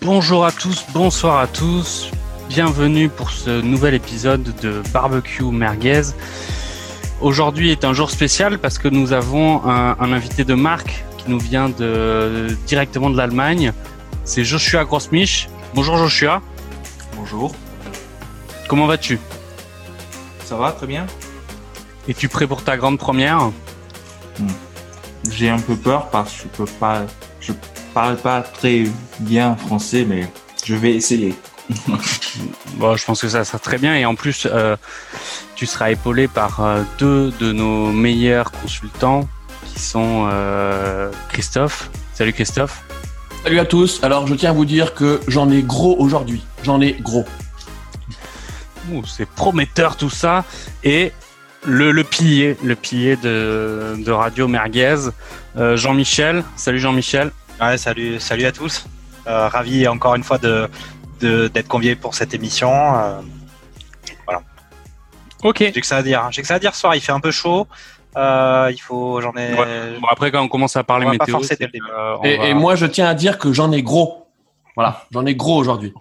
Bonjour à tous, bonsoir à tous. Bienvenue pour ce nouvel épisode de Barbecue Merguez. Aujourd'hui est un jour spécial parce que nous avons un, un invité de marque qui nous vient de, directement de l'Allemagne. C'est Joshua Grossmich. Bonjour Joshua. Bonjour. Comment vas-tu? Ça va, très bien. Es-tu prêt pour ta grande première? J'ai un peu peur parce que je peux pas, je parle pas très bien français, mais je vais essayer. Bon, je pense que ça sera très bien et en plus, euh, tu seras épaulé par euh, deux de nos meilleurs consultants qui sont euh, Christophe. Salut Christophe. Salut à tous. Alors, je tiens à vous dire que j'en ai gros aujourd'hui. J'en ai gros. C'est prometteur tout ça et le, le pilier, le pilier de, de Radio Merguez, euh, Jean-Michel. Salut Jean-Michel. Ouais, salut, salut à tous. Euh, ravi encore une fois de de- d'être convié pour cette émission. Euh, Ok. J'ai que ça à dire. hein. J'ai que ça à dire ce soir. Il fait un peu chaud. Euh, il faut, j'en ai. Bon après quand on commence à parler On va pas météo, forcer dès le début. euh, Et, va- et moi, je tiens à dire que j'en ai gros. Voilà, j'en ai gros aujourd'hui.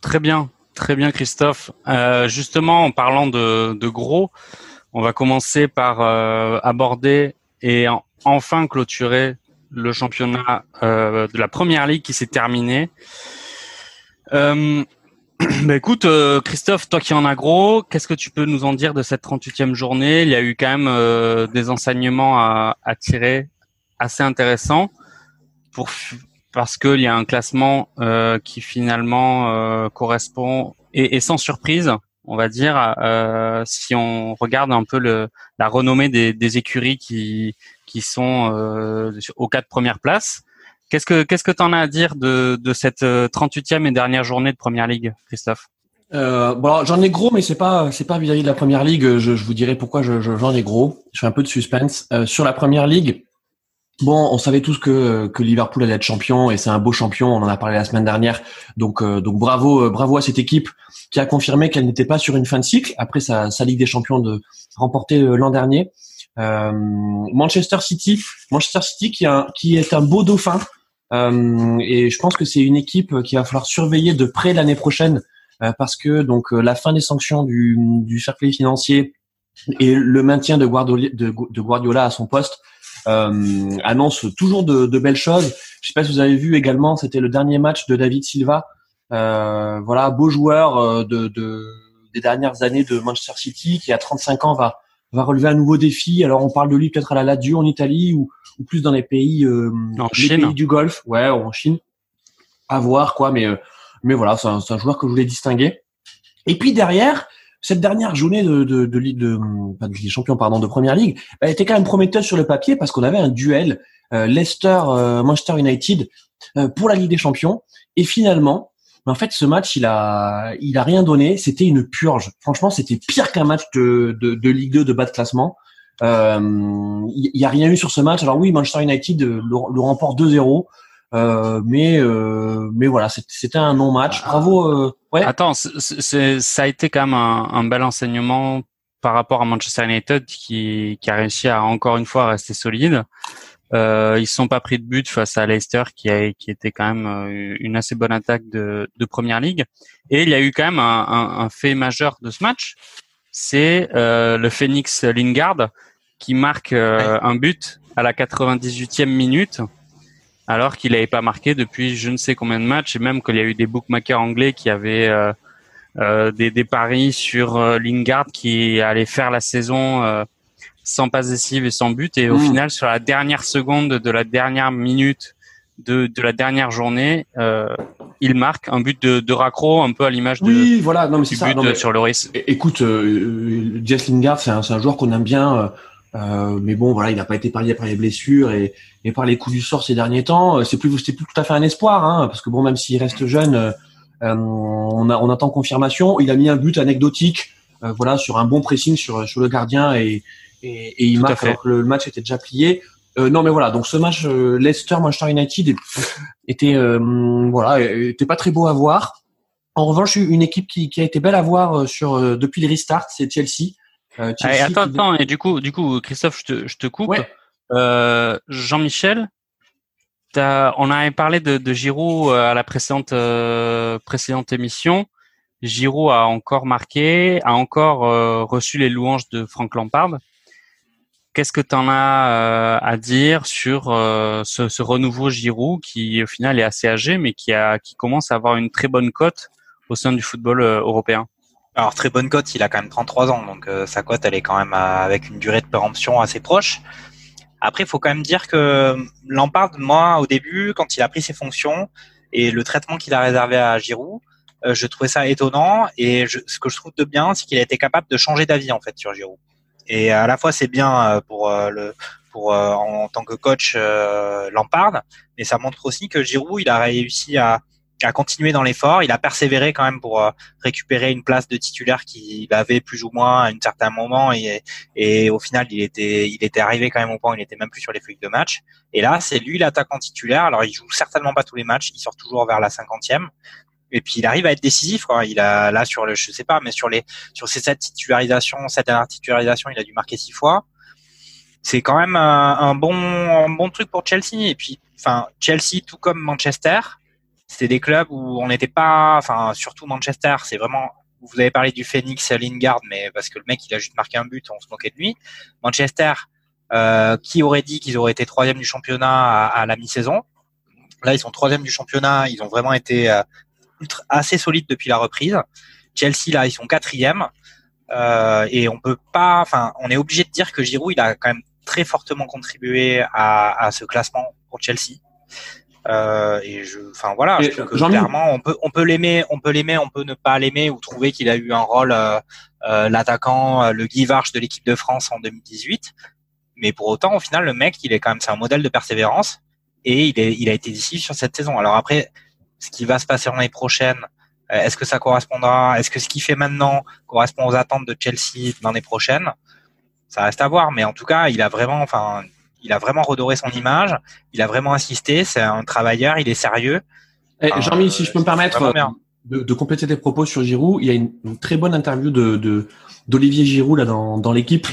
Très bien, très bien Christophe. Euh, justement, en parlant de, de gros, on va commencer par euh, aborder et en- enfin clôturer le championnat euh, de la première ligue qui s'est terminé. Euh, bah écoute, euh, Christophe, toi qui en as gros, qu'est-ce que tu peux nous en dire de cette 38e journée? Il y a eu quand même euh, des enseignements à, à tirer assez intéressants pour parce qu'il y a un classement euh, qui finalement correspond et, et sans surprise, on va dire, euh, si on regarde un peu le, la renommée des, des écuries qui qui sont euh, aux quatre premières places. Qu'est-ce que qu'est-ce que t'en as à dire de, de cette euh, 38e et dernière journée de Première Ligue, Christophe? Euh, bon, j'en ai gros, mais c'est pas c'est pas vis-à-vis de la première ligue. Je, vous dirai pourquoi je, je- j'en ai gros. Je fais un peu de suspense Euh, sur la première ligue. Bon, on savait tous que que Liverpool allait être champion et c'est un beau champion. On en a parlé la semaine dernière. Donc euh, donc bravo euh, bravo à cette équipe qui a confirmé qu'elle n'était pas sur une fin de cycle après sa, sa Ligue des Champions de remportée euh, l'an dernier. Euh, Manchester City, Manchester City qui, est un beau dauphin euh, et je pense que c'est une équipe qui va falloir surveiller de près l'année prochaine euh, parce que donc la fin des sanctions du, du fair financier et le maintien de Guardiola, à son poste euh, annonce toujours de, belles choses. Je sais pas si vous avez vu également, c'était le dernier match de David Silva. Voilà, beau joueur de, de, des dernières années de Manchester City qui à 35 ans va va relever un nouveau défi. Alors on parle de lui peut-être à la Lazio en Italie ou, ou plus dans les pays euh, En les Chine. pays du Golfe, ouais, ou en Chine. À voir quoi, mais euh, mais voilà, c'est un, un joueur que je voulais distinguer. Et puis derrière, cette dernière journée de de de, Ligue- de, de des Champions, pardon, de Première Ligue, elle était quand même prometteuse sur le papier parce qu'on avait un duel euh, Leicester euh, Manchester United euh, pour la Ligue des Champions. Et finalement, en fait, ce match, il a il a rien donné. C'était une purge. Franchement, c'était pire qu'un match de, de de Ligue 2 de bas de classement. Euh, Il y, a rien eu sur ce match. Alors oui, Manchester United euh, le, le remporte 2-0. Euh, mais euh, mais voilà, c'était un non-match. Bravo. euh, ouais. Attends, c'est- c'est- ça a été quand même un, un bel enseignement par rapport à Manchester United qui, qui a réussi à encore une fois rester solide. Euh, ils sont pas pris de but face à Leicester qui, a, qui était quand même euh, une assez bonne attaque de, de première ligue. Et il y a eu quand même un, un- un fait majeur de ce match, c'est euh, le Phoenix Lingard qui marque euh, un but à la 98e minute alors qu'il n'avait pas marqué depuis je ne sais combien de matchs. Et même qu'il y a eu des bookmakers anglais qui avaient euh, euh, des, des paris sur Lingard qui allait faire la saison euh, sans passe décisive et sans but et au Mm. final sur la dernière seconde de la dernière minute de, de la dernière journée euh, il marque un but de, de raccro un peu à l'image de, Oui, voilà. Non, mais c'est du ça. but Non, mais- sur Loris. Écoute, euh, euh, Jess Lingard, c'est un, c'est un joueur qu'on aime bien, euh, euh, mais bon, voilà, il n'a pas été parié par les blessures et, et par les coups du sort ces derniers temps. Euh, C'est plus, c'est plus tout à fait un espoir, hein, parce que bon, même s'il reste jeune, on, a, on attend confirmation. Il a mis un but anecdotique, euh, voilà, sur un bon pressing sur, sur le gardien et, et, et il Tout marque fait. alors que le, le match était déjà plié. Euh, non, mais voilà, donc ce match euh, Leicester Manchester United était, euh, voilà, était pas très beau à voir. En revanche, une équipe qui, qui a été belle à voir euh, sur euh, depuis le restart, c'est Chelsea. Euh, Allez, Chelsea attends, qui- attends, et du coup, du coup, Christophe, je te, je te coupe. Ouais. Euh, Jean-Michel, on avait parlé de, de Giroud à la précédente précédente émission. Giroud a encore marqué, a encore reçu les louanges de Frank Lampard. Qu'est-ce que tu en as à dire sur ce, ce, renouveau Giroud qui au final est assez âgé mais qui a qui commence à avoir une très bonne cote au sein du football européen? Alors très bonne cote, il a quand même 33 ans, donc euh, sa cote elle est quand même avec une durée de péremption assez proche. Après, il faut quand même dire que Lampard, moi, au début, quand il a pris ses fonctions et le traitement qu'il a réservé à Giroud, euh, je trouvais ça étonnant. Et ce que je trouve de bien, c'est qu'il a été capable de changer d'avis en fait sur Giroud. Et à la fois, c'est bien euh, pour le pour en tant que coach Lampard, mais ça montre aussi que Giroud, il a réussi à a continué dans l'effort. Il a persévéré quand même pour euh, récupérer une place de titulaire qu'il avait plus ou moins à un certain moment et, et au final il était il était arrivé quand même au point où il était même plus sur les feuilles de match. Et là c'est lui l'attaquant titulaire. Alors il joue certainement pas tous les matchs, il sort toujours vers la cinquantième. Et puis il arrive à être décisif. Il a là sur le je sais pas mais sur les sur ces sept titularisations, cette dernière titularisation, il a dû marquer six fois. C'est quand même un, bon un bon truc pour Chelsea. Et puis enfin Chelsea tout comme Manchester c'était des clubs où on n'était pas, enfin surtout Manchester, c'est vraiment. Vous avez parlé du Phoenix Lingard, mais parce que le mec il a juste marqué un but, on se moquait de lui. Manchester, euh, qui aurait dit qu'ils auraient été troisième du championnat à, la mi-saison? Là, ils sont troisième du championnat. Ils ont vraiment été euh, assez solides depuis la reprise. Chelsea, là, ils sont quatrième. Euh, et on peut pas, enfin, on est obligé de dire que Giroud, il a quand même très fortement contribué à, à ce classement pour Chelsea. Euh, et je, enfin voilà, je que clairement on peut on peut l'aimer, on peut l'aimer, on peut ne pas l'aimer ou trouver qu'il a eu un rôle euh, euh l'attaquant, euh, le Guy Varche de l'équipe de France en 2018. Mais pour autant, au final, le mec, il est quand même c'est un modèle de persévérance et il est il a été décisif sur cette saison. Alors après, ce qui va se passer l'année prochaine, est-ce que ça correspondra Est-ce que ce qu'il fait maintenant correspond aux attentes de Chelsea l'année prochaine? Ça reste à voir, mais en tout cas, il a vraiment, enfin il a vraiment redoré son image, il a vraiment insisté, c'est un travailleur, il est sérieux. Eh, Jean-Mi, si je peux me permettre de, de, compléter tes propos sur Giroud, il y a une, très bonne interview de d'Olivier Giroud là dans, dans l'équipe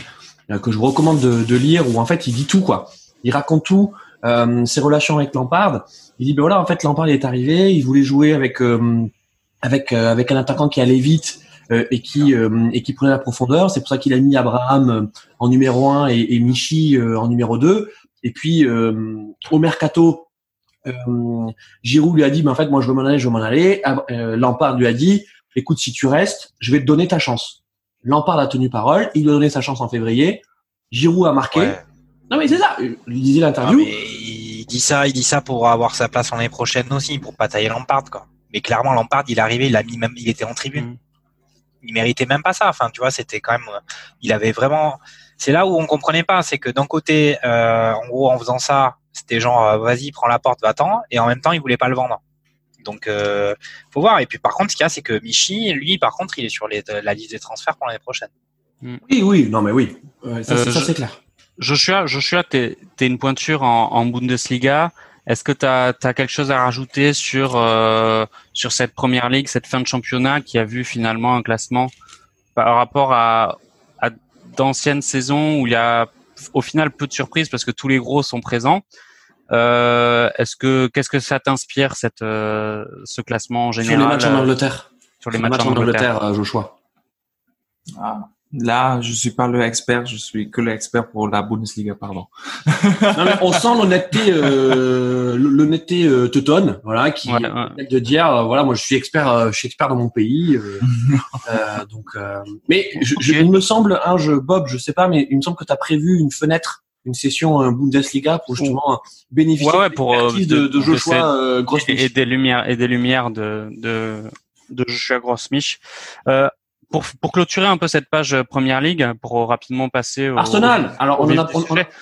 euh, que je vous recommande de, de, lire où en fait il dit tout quoi. Il raconte tout, euh, ses relations avec Lampard. Il dit ben voilà en fait Lampard est arrivé, il voulait jouer avec euh, avec euh, avec un attaquant qui allait vite euh, et qui euh, et qui prenait la profondeur. C'est pour ça qu'il a mis Abraham euh, en numéro 1 et, et Michi en numéro 2. Et puis au mercato, Giroud lui a dit, mais en fait, moi, je veux m'en aller, je veux m'en aller. Lampard lui a dit, écoute, si tu restes, je vais te donner ta chance. Lampard a tenu parole, il lui a donné sa chance en février. Giroud a marqué. Non mais c'est ça. Il disait l'interview. il dit ça, il dit ça pour avoir sa place l'année prochaine aussi, pour pas tailler Lampard quoi. Mais clairement, Lampard, il est arrivé, il a mis même, il était en tribune. Mm il méritait même pas ça. Enfin, tu vois, c'était quand même, il avait vraiment. C'est là où on comprenait pas, c'est que d'un côté, euh, en gros, en faisant ça, c'était genre, euh, vas-y, prends la porte, va-t'en, et en même temps, il voulait pas le vendre. Donc, euh, faut voir. Et puis, par contre, ce qu'il y a, c'est que Michi, lui, par contre, il est sur les, la liste des transferts pour l'année prochaine. Hmm. Oui, oui, non, mais oui, ça, euh, c'est clair. Joshua, Joshua, t'es es une pointure en, en Bundesliga. Est-ce que tu as, quelque chose à rajouter sur euh, sur cette première ligue, cette fin de championnat qui a vu finalement un classement par rapport à, à d'anciennes saisons où il y a au final peu de surprises parce que tous les gros sont présents. Euh, est-ce que qu'est-ce que ça t'inspire cette euh, ce classement en général Sur les matchs en Angleterre. Sur les, matchs, en Angleterre, Joshua. Ah. Là, je suis pas le expert, je suis que l'expert pour la Bundesliga, pardon. non, mais on sent l'honnêteté, euh, l'honnêteté euh, teutonne, voilà, qui ouais, de dire, euh, voilà, moi je suis expert, euh, je suis expert dans mon pays, euh, donc. mais je, je, il me semble, hein, je Bob, je sais pas, mais il me semble que tu as prévu une fenêtre, une session Bundesliga pour justement bénéficier ouais, pour, de, de, de Joshua et, et, des lumières et des lumières de de, de Joshua Grossmich. Euh, pour, pour clôturer un peu cette page euh, Première Ligue, pour rapidement passer au Arsenal. Alors on, a,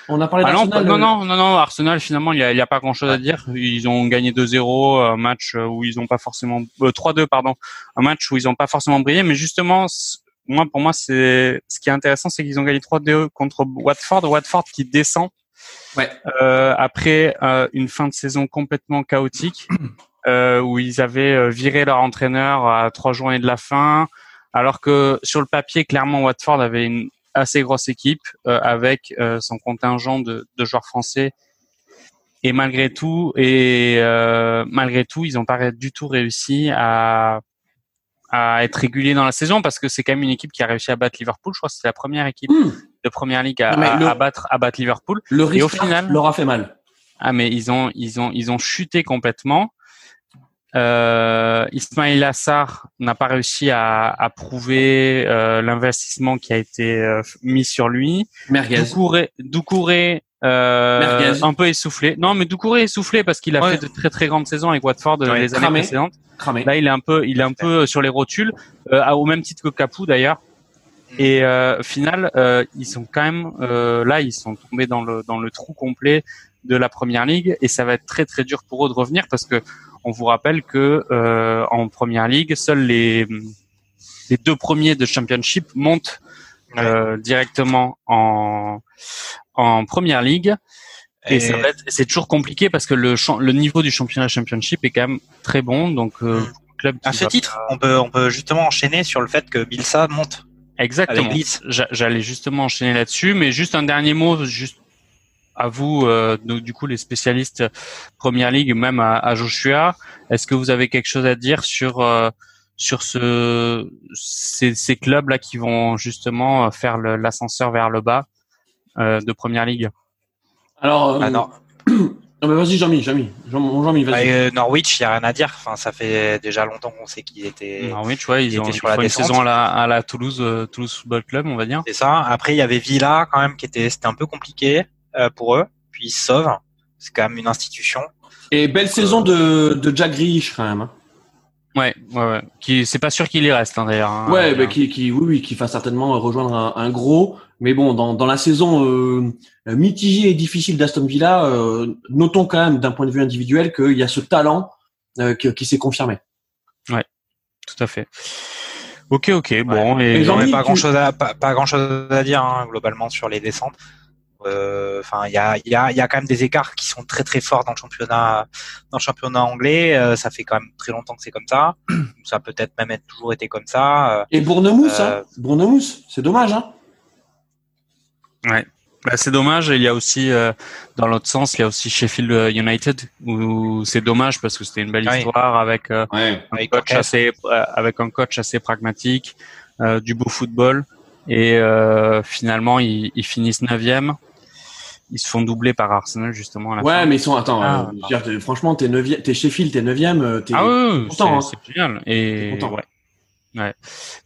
on, a, parlé ah d'Arsenal. Non, non, non, non, Arsenal finalement il y a, il y a pas grand chose à dire. Ils ont gagné 2-0, un match où ils ont pas forcément euh, 3-2 pardon, un match où ils ont pas forcément brillé, mais justement moi pour moi c'est ce qui est intéressant c'est qu'ils ont gagné 3-2 contre Watford, Watford qui descend. Ouais. Euh, après euh, une fin de saison complètement chaotique euh, où ils avaient viré leur entraîneur à trois journées de la fin. Alors que sur le papier, clairement, Watford avait une assez grosse équipe euh, avec euh, son contingent de, joueurs français et malgré tout, et euh, malgré tout, ils n'ont pas du tout réussi à à être réguliers dans la saison parce que c'est quand même une équipe qui a réussi à battre Liverpool. Je crois que c'est la première équipe Hmm. de première ligue à, Non, mais à- le- à battre à battre Liverpool. Le Et au final- leur a fait mal. Ah mais ils ont ils ont ils ont chuté complètement. Euh, Ismail Assar n'a pas réussi à, à prouver euh, l'investissement qui a été euh, mis sur lui. Merguez. Doucouré, Doucouré euh, Merguez. un peu essoufflé. Non, mais Doucouré essoufflé parce qu'il a Ouais. fait de très très grandes saisons avec Watford euh, Ouais, les années précédentes. Cramé. Là, il est un peu, il est un peu sur les rotules, euh, au même titre que Capou d'ailleurs. Et euh, final, euh, ils sont quand même euh, là, ils sont tombés dans le dans le trou complet de la première ligue et ça va être très très dur pour eux de revenir parce que on vous rappelle que euh, en première ligue, seuls les les deux premiers de championship montent euh, directement en en première ligue. Et, c'est toujours compliqué parce que le le niveau du championnat championship est quand même très bon donc euh, Mm. club À ce titre, on peut, on peut justement enchaîner sur le fait que Bilsa monte. Exactement. J'allais justement enchaîner là-dessus, mais juste un dernier mot, juste à vous, euh, donc, du coup les spécialistes Première Ligue, même à, à Joshua. Est-ce que vous avez quelque chose à dire sur euh, sur ce ces, ces clubs là qui vont justement faire le- l'ascenseur vers le bas euh, de Première Ligue? Alors, euh, Ah, non. non, mais vas-y, Jean-Mi, Jean-Mi. Jean-Mi, Bah, vas-y. euh, Norwich, il y a rien à dire. Enfin, ça fait déjà longtemps qu'on sait qu'ils étaient. Norwich, tu vois, ils il ont était ils sur la font une saison à la, à la Toulouse euh, Toulouse Football Club, on va dire. C'est ça. Après, il y avait Villa quand même qui était, c'était un peu compliqué euh, pour eux. Puis ils se sauvent. C'est quand même une institution. Et belle saison de, de Jack Grealish, quand même. hein. Ouais, ouais, ouais. Qui, c'est pas sûr qu'il y reste hein, d'ailleurs. hein. Ouais, Euh, bah, qui, qui, oui, oui, qui va certainement rejoindre un, un gros. Mais bon, dans, dans la saison euh, mitigée et difficile d'Aston Villa, euh, notons quand même d'un point de vue individuel qu'il y a ce talent euh, qui, qui s'est confirmé. Tout à fait. Ok, ok, bon. Et Et, J'en ai pas tu- grand chose à pas, pas grand chose à dire hein, globalement sur les descentes. Euh, Enfin, il y a, il y a, il y a quand même des écarts qui sont très très forts dans le championnat, dans le championnat anglais. Euh, ça fait quand même très longtemps que c'est comme ça. Ça a peut-être même être toujours été comme ça. Euh, Et Bournemouth, Euh, hein Bournemouth, c'est dommage, hein Ouais. Bah, c'est dommage. Il y a aussi, euh, dans l'autre sens, il y a aussi Sheffield United où c'est dommage parce que c'était une belle Oui. histoire avec euh, Ouais. un Avec coach assez, euh, avec un coach assez pragmatique, euh, du beau football et euh, finalement ils, ils finissent neuvième. Ils se font doubler par Arsenal justement à la Ouais, fin. mais ils sont, attends, Ah, euh, je veux dire, franchement, t'es neuvième, t'es Sheffield, t'es neuvième, euh, t'es, Ah oui, content, c'est hein. c'est génial. Et content. ouais. Ouais.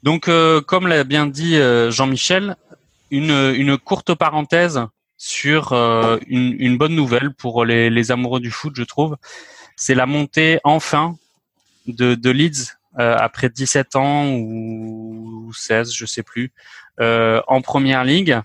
Donc, euh, comme l'a bien dit euh, Jean-Michel, une, une courte parenthèse sur euh, une, une bonne nouvelle pour les, les amoureux du foot, je trouve. C'est la montée enfin de, de Leeds euh, après 17 ans ou 16, je sais plus, euh, en première ligue,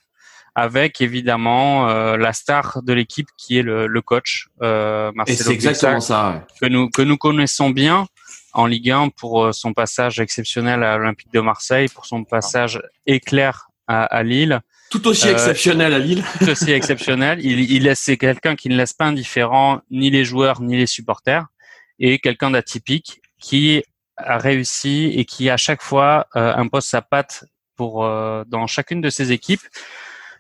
avec évidemment euh, la star de l'équipe qui est le, le coach euh, Et Marcelo c'est exactement ça, ouais. que nous que nous connaissons bien en Ligue 1 pour euh, son passage exceptionnel à l'Olympique de Marseille, pour son passage éclair à, à Lille, Tout aussi Euh, exceptionnel à Lille. tout aussi exceptionnel. Il, il laisse c'est quelqu'un qui ne laisse pas indifférent ni les joueurs ni les supporters et quelqu'un d'atypique qui a réussi et qui à chaque fois euh, impose sa patte pour euh, dans chacune de ses équipes.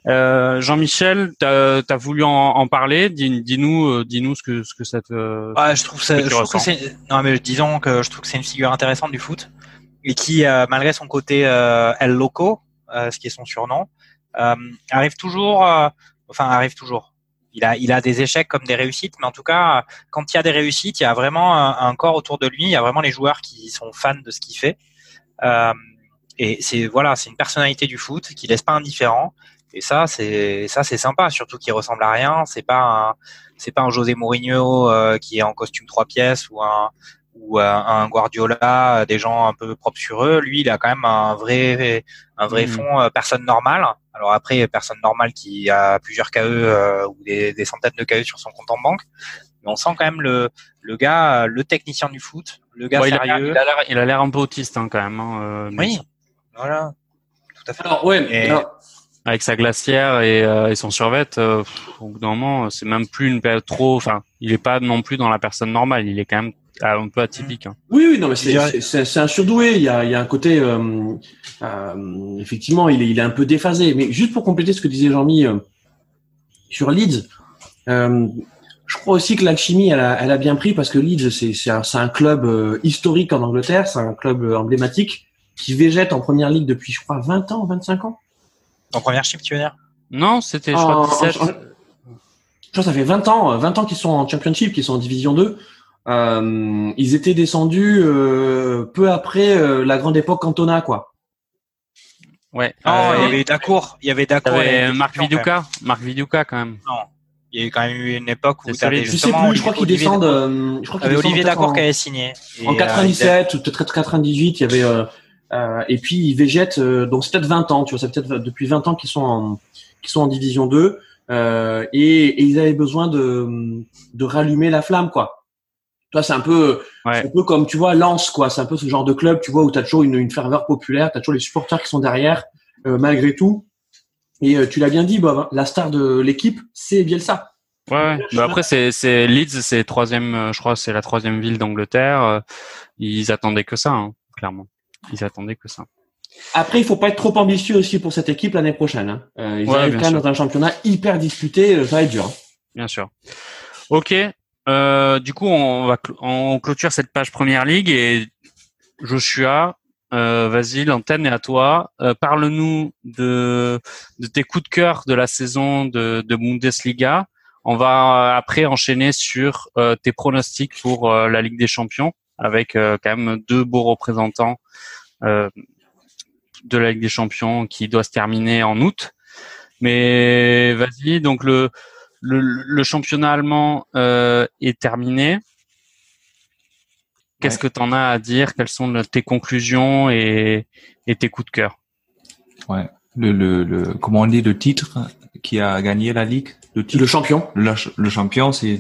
Euh, Jean-Michel, tu as, voulu en, en parler? Dis- Dis-nous, euh, dis-nous ce que ce que ça te. Ouais, je trouve ça, je trouve que c'est, non mais disons que je trouve que c'est une figure intéressante du foot et qui, euh, malgré son côté euh, El Loco, euh, ce qui est son surnom, euh, arrive toujours, euh, enfin arrive toujours. Il a, il a des échecs comme des réussites, mais en tout cas, quand il y a des réussites, il y a vraiment un, un corps autour de lui. Il y a vraiment les joueurs qui sont fans de ce qu'il fait. Euh, et c'est voilà, c'est une personnalité du foot qui laisse pas indifférent. Et ça, c'est ça, c'est sympa. Surtout qu'il ressemble à rien. C'est pas un, c'est pas un José Mourinho euh, qui est en costume trois pièces ou un ou un, un Guardiola, euh, des gens un peu propres sur eux. Lui, il a quand même un vrai un vrai Mhm. fond euh, personne normale. Alors après, personne normale qui a plusieurs KE euh, ou des, des centaines de KE sur son compte en banque. Mais on sent quand même le le gars, euh, le technicien du foot, le gars Ouais, il a l'air- sérieux. il a l'air- il a l'air un peu autiste hein, quand même. hein, euh, Oui, voilà, tout à fait. Alors, ouais, Et- alors, avec sa glacière et, euh, et son survêt, euh, au bout d'un moment, c'est même plus une période trop. Enfin, il est pas non plus dans la personne normale. Il est quand même un peu atypique. hein. Oui, oui, non, mais c'est, Je dirais- c'est, c'est- c'est un surdoué. Il y a, il y a un côté, euh, euh, effectivement, il est, il est un peu déphasé. Mais juste pour compléter ce que disait Jean-Mi euh, sur Leeds, euh, je crois aussi que l'alchimie, elle a, elle a bien pris parce que Leeds, c'est, c'est, un, c'est un club euh, historique en Angleterre, c'est un club emblématique qui végète en première ligue depuis, je crois, 20 ans, 25 ans. En première chip, tu veux dire? Non, c'était, je crois, En- 17. en- en- je crois que ça fait 20 ans, euh, 20 ans qu'ils sont en championship, qu'ils sont en division 2. Euh, ils étaient descendus euh, peu après euh, la grande époque Cantona, quoi. Ouais. Non, Euh, il y avait Dacour. Il y avait Dacour. et Marc. Viduka. Marc Viduka, quand même. Non. Il y a eu quand même eu une époque où t'avais solide. Je sais justement plus, je crois qu'ils descendent. Euh, je crois descendent Olivier Dacour qui avait signé. Et, En euh, 97 ou peut-être 98, il y avait et puis ils végètent euh, donc c'est peut-être 20 ans, tu vois, c'est peut-être depuis 20 ans qu'ils sont en qu'ils sont en division 2 euh, et, et ils avaient besoin de de rallumer la flamme quoi. Toi c'est un peu Ouais. c'est un peu comme tu vois Lens quoi, c'est un peu ce genre de club, tu vois où tu as toujours une, une ferveur populaire, tu as toujours les supporters qui sont derrière euh, malgré tout. Et euh, tu l'as bien dit Bob, hein, la star de l'équipe, c'est Bielsa. Ouais, ouais. Bah après, c'est, c'est Leeds, c'est troisième, euh, je crois, c'est la troisième ville d'Angleterre. euh, Ils attendaient que ça, hein, clairement. Ils attendaient que ça. Après, il faut pas être trop ambitieux aussi pour cette équipe l'année prochaine. Hein. Euh, ils Ouais, arrivent quand même dans un championnat hyper disputé, euh, ça va être dur. hein. Bien sûr. Ok. Euh, du coup, on va cl- on clôture cette page Première Ligue et Joshua, euh, vas-y, l'antenne est à toi. Euh, Parle-nous de, de tes coups de cœur de la saison de, de Bundesliga. On va après enchaîner sur tes pronostics pour la Ligue des Champions avec euh, quand même deux beaux représentants euh, de la Ligue des Champions qui doit se terminer en août. Mais vas-y, donc le, le, le championnat allemand euh, est terminé. Qu'est-ce que tu en as à dire? Quelles sont tes conclusions et, et tes coups de cœur? Ouais. Le, le, le, comment on dit, le titre qui a gagné la ligue, le titre, Le champion. le, le champion, c'est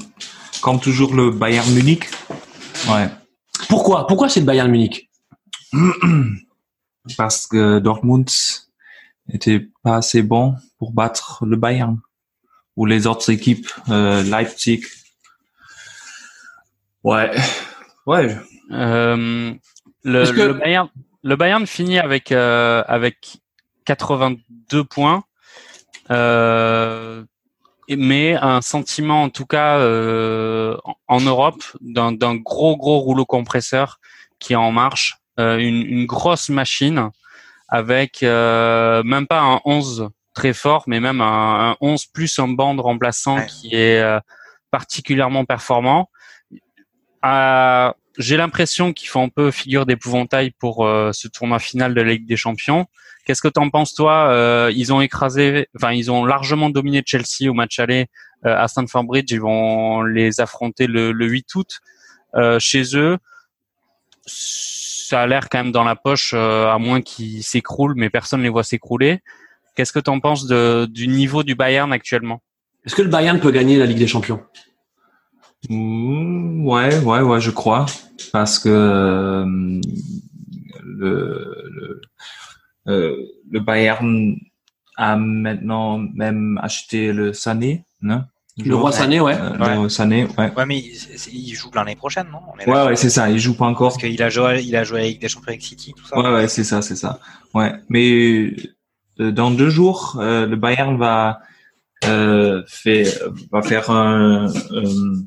comme toujours le Bayern Munich. Ouais. Pourquoi? Pourquoi c'est le Bayern Munich? Parce que Dortmund était pas assez bon pour battre le Bayern ou les autres équipes, euh, Leipzig. Ouais. Ouais. Euh, le, que- le Bayern, le Bayern finit avec euh, avec 82 points, euh, mais un sentiment en tout cas euh, en, Europe d'un gros gros rouleau compresseur qui est en marche, euh, une, une grosse machine avec euh, même pas un 11 très fort, mais même un, un 11 plus un banc de remplaçant Ouais. qui est euh, particulièrement performant. Euh, j'ai l'impression qu'ils font un peu figure d'épouvantail pour euh, ce tournoi final de la Ligue des Champions. Qu'est-ce que t'en penses toi Euh, Ils ont écrasé, enfin ils ont largement dominé Chelsea au match aller euh, à Stamford Bridge. Ils vont les affronter le, le 8 août euh, chez eux. Ça a l'air quand même dans la poche, à moins qu'ils s'écroulent, mais personne ne les voit s'écrouler. Qu'est-ce que t'en penses du niveau du Bayern actuellement? Est-ce que le Bayern peut gagner la Ligue des Champions? Ouais, ouais, ouais, je crois. Parce que euh, le, le, euh, le Bayern a maintenant même acheté le Sané, non? Le roi Sané, ouais. Euh, Le Sané, ouais. Ouais, mais il, il joue l'année prochaine, non? On est Ouais, ouais, c'est ça. Il joue pas encore. Parce qu'il a joué, il a joué avec des champions avec City, tout ça. Ouais, ouais, c'est ça, c'est ça. Ouais, mais euh, dans deux jours, euh, le Bayern va euh, fait, va faire un, un-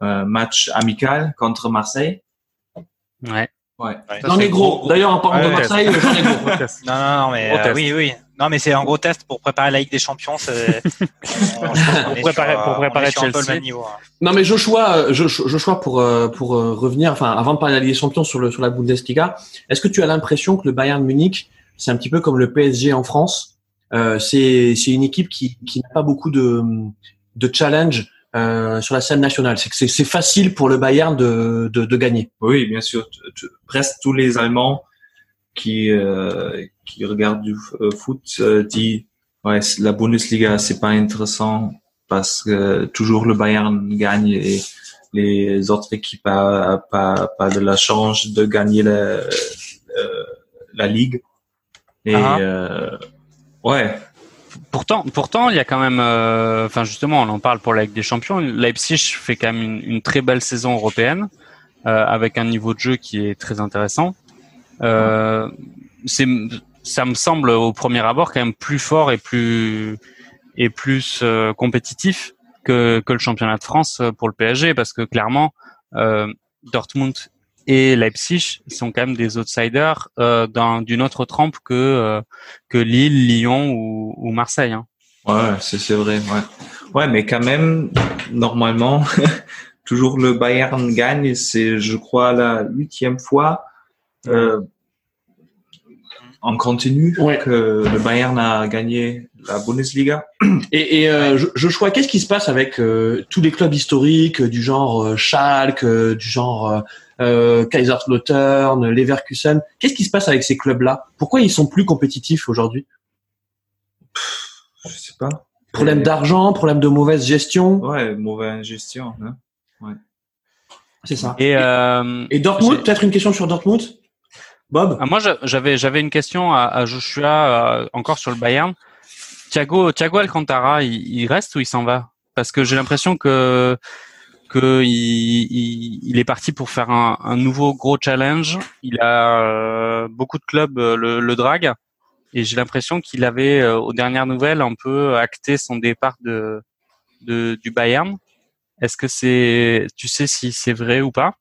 un match amical contre Marseille. Ouais. Ouais. J'en ai gros. D'ailleurs, en parlant Ouais, de ouais. Marseille, j'en ai gros. Non, non, non, mais euh, test. oui, oui. Non, mais c'est un gros test pour préparer la Ligue des Champions. c'est- on- est préparer- sur, pour euh, on préparer est sur un peu le Chelsea. même niveau. hein. Non mais Joshua, euh, Joshua, pour euh, pour euh, revenir, enfin avant de parler de la Ligue des Champions sur le sur la Bundesliga, est-ce que tu as l'impression que le Bayern Munich, c'est un petit peu comme le PSG en France, euh, c'est c'est une équipe qui qui n'a pas beaucoup de de challenge euh, sur la scène nationale. C'est que c'est c'est facile pour le Bayern de de, de gagner. Oui, bien sûr. T- Presque tous les Allemands qui euh, qui regardent du euh, foot euh, disent ouais la Bundesliga c'est pas intéressant parce que toujours le Bayern gagne et les autres équipes a, a pas pas de la chance de gagner la euh, la ligue et Ah. euh, ouais Pourtant, pourtant, il y a quand même, euh, enfin justement, on en parle pour la Ligue des Champions. Leipzig fait quand même une, une très belle saison européenne euh, avec un niveau de jeu qui est très intéressant. Euh, c'est, ça me semble au premier abord quand même plus fort et plus et plus euh, compétitif que, que le championnat de France pour le PSG parce que clairement Dortmund et Leipzig sont quand même des outsiders euh, d'une autre trempe que euh, que Lille, Lyon ou, ou Marseille. Hein. Ouais, c'est vrai. Ouais. ouais, mais quand même, normalement, toujours le Bayern gagne. C'est, je crois, la huitième fois euh, en continu que le Bayern a gagné la Bundesliga. Et, et euh, Joshua, qu'est-ce qui se passe avec euh, tous les clubs historiques du genre euh, Schalke, du genre euh, Kaiserslautern, Leverkusen? Qu'est-ce qui se passe avec ces clubs-là? Pourquoi ils sont plus compétitifs aujourd'hui? Je sais pas. Problème d'argent, problème de mauvaise gestion? Ouais, mauvaise gestion. Hein ouais. C'est ça. Et, euh, et Dortmund, peut-être une question sur Dortmund? Bob? Ah, Moi, j'avais j'avais une question à, à Joshua euh, encore sur le Bayern. Thiago Thiago Alcantara, il, il reste ou il s'en va? Parce que j'ai l'impression que qu'il il, il, est parti pour faire un, un, nouveau gros challenge. Il a euh, beaucoup de clubs euh, le, le drag et j'ai l'impression qu'il avait, euh, aux dernières nouvelles, un peu acté son départ de, de du Bayern. Est-ce que c'est, tu sais si c'est vrai ou pas?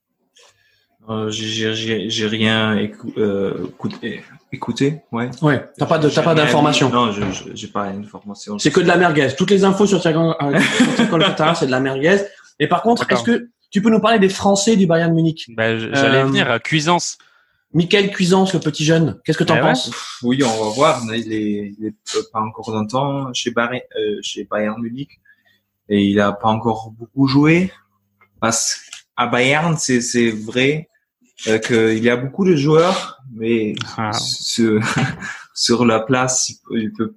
Euh, J'ai rien écouté, écouté, ouais. Ouais. T'as pas de, t'as pas d'informations. Non, je j'ai pas d'informations. C'est que de la merguez. Toutes les infos sur Thiago, c'est de la merguez. Et par contre, est-ce que tu peux nous parler des Français du Bayern Munich? Bah, J'allais euh, venir à Cuisance. Michael Cuisance, le petit jeune. Qu'est-ce que tu en eh penses? Oui, on va voir. Il est, il est pas encore longtemps chez, Bayern, euh, chez Bayern Munich et il a pas encore beaucoup joué. Parce à Bayern, c'est c'est vrai euh, qu'il y a beaucoup de joueurs, mais ah. sur, sur la place, il peut,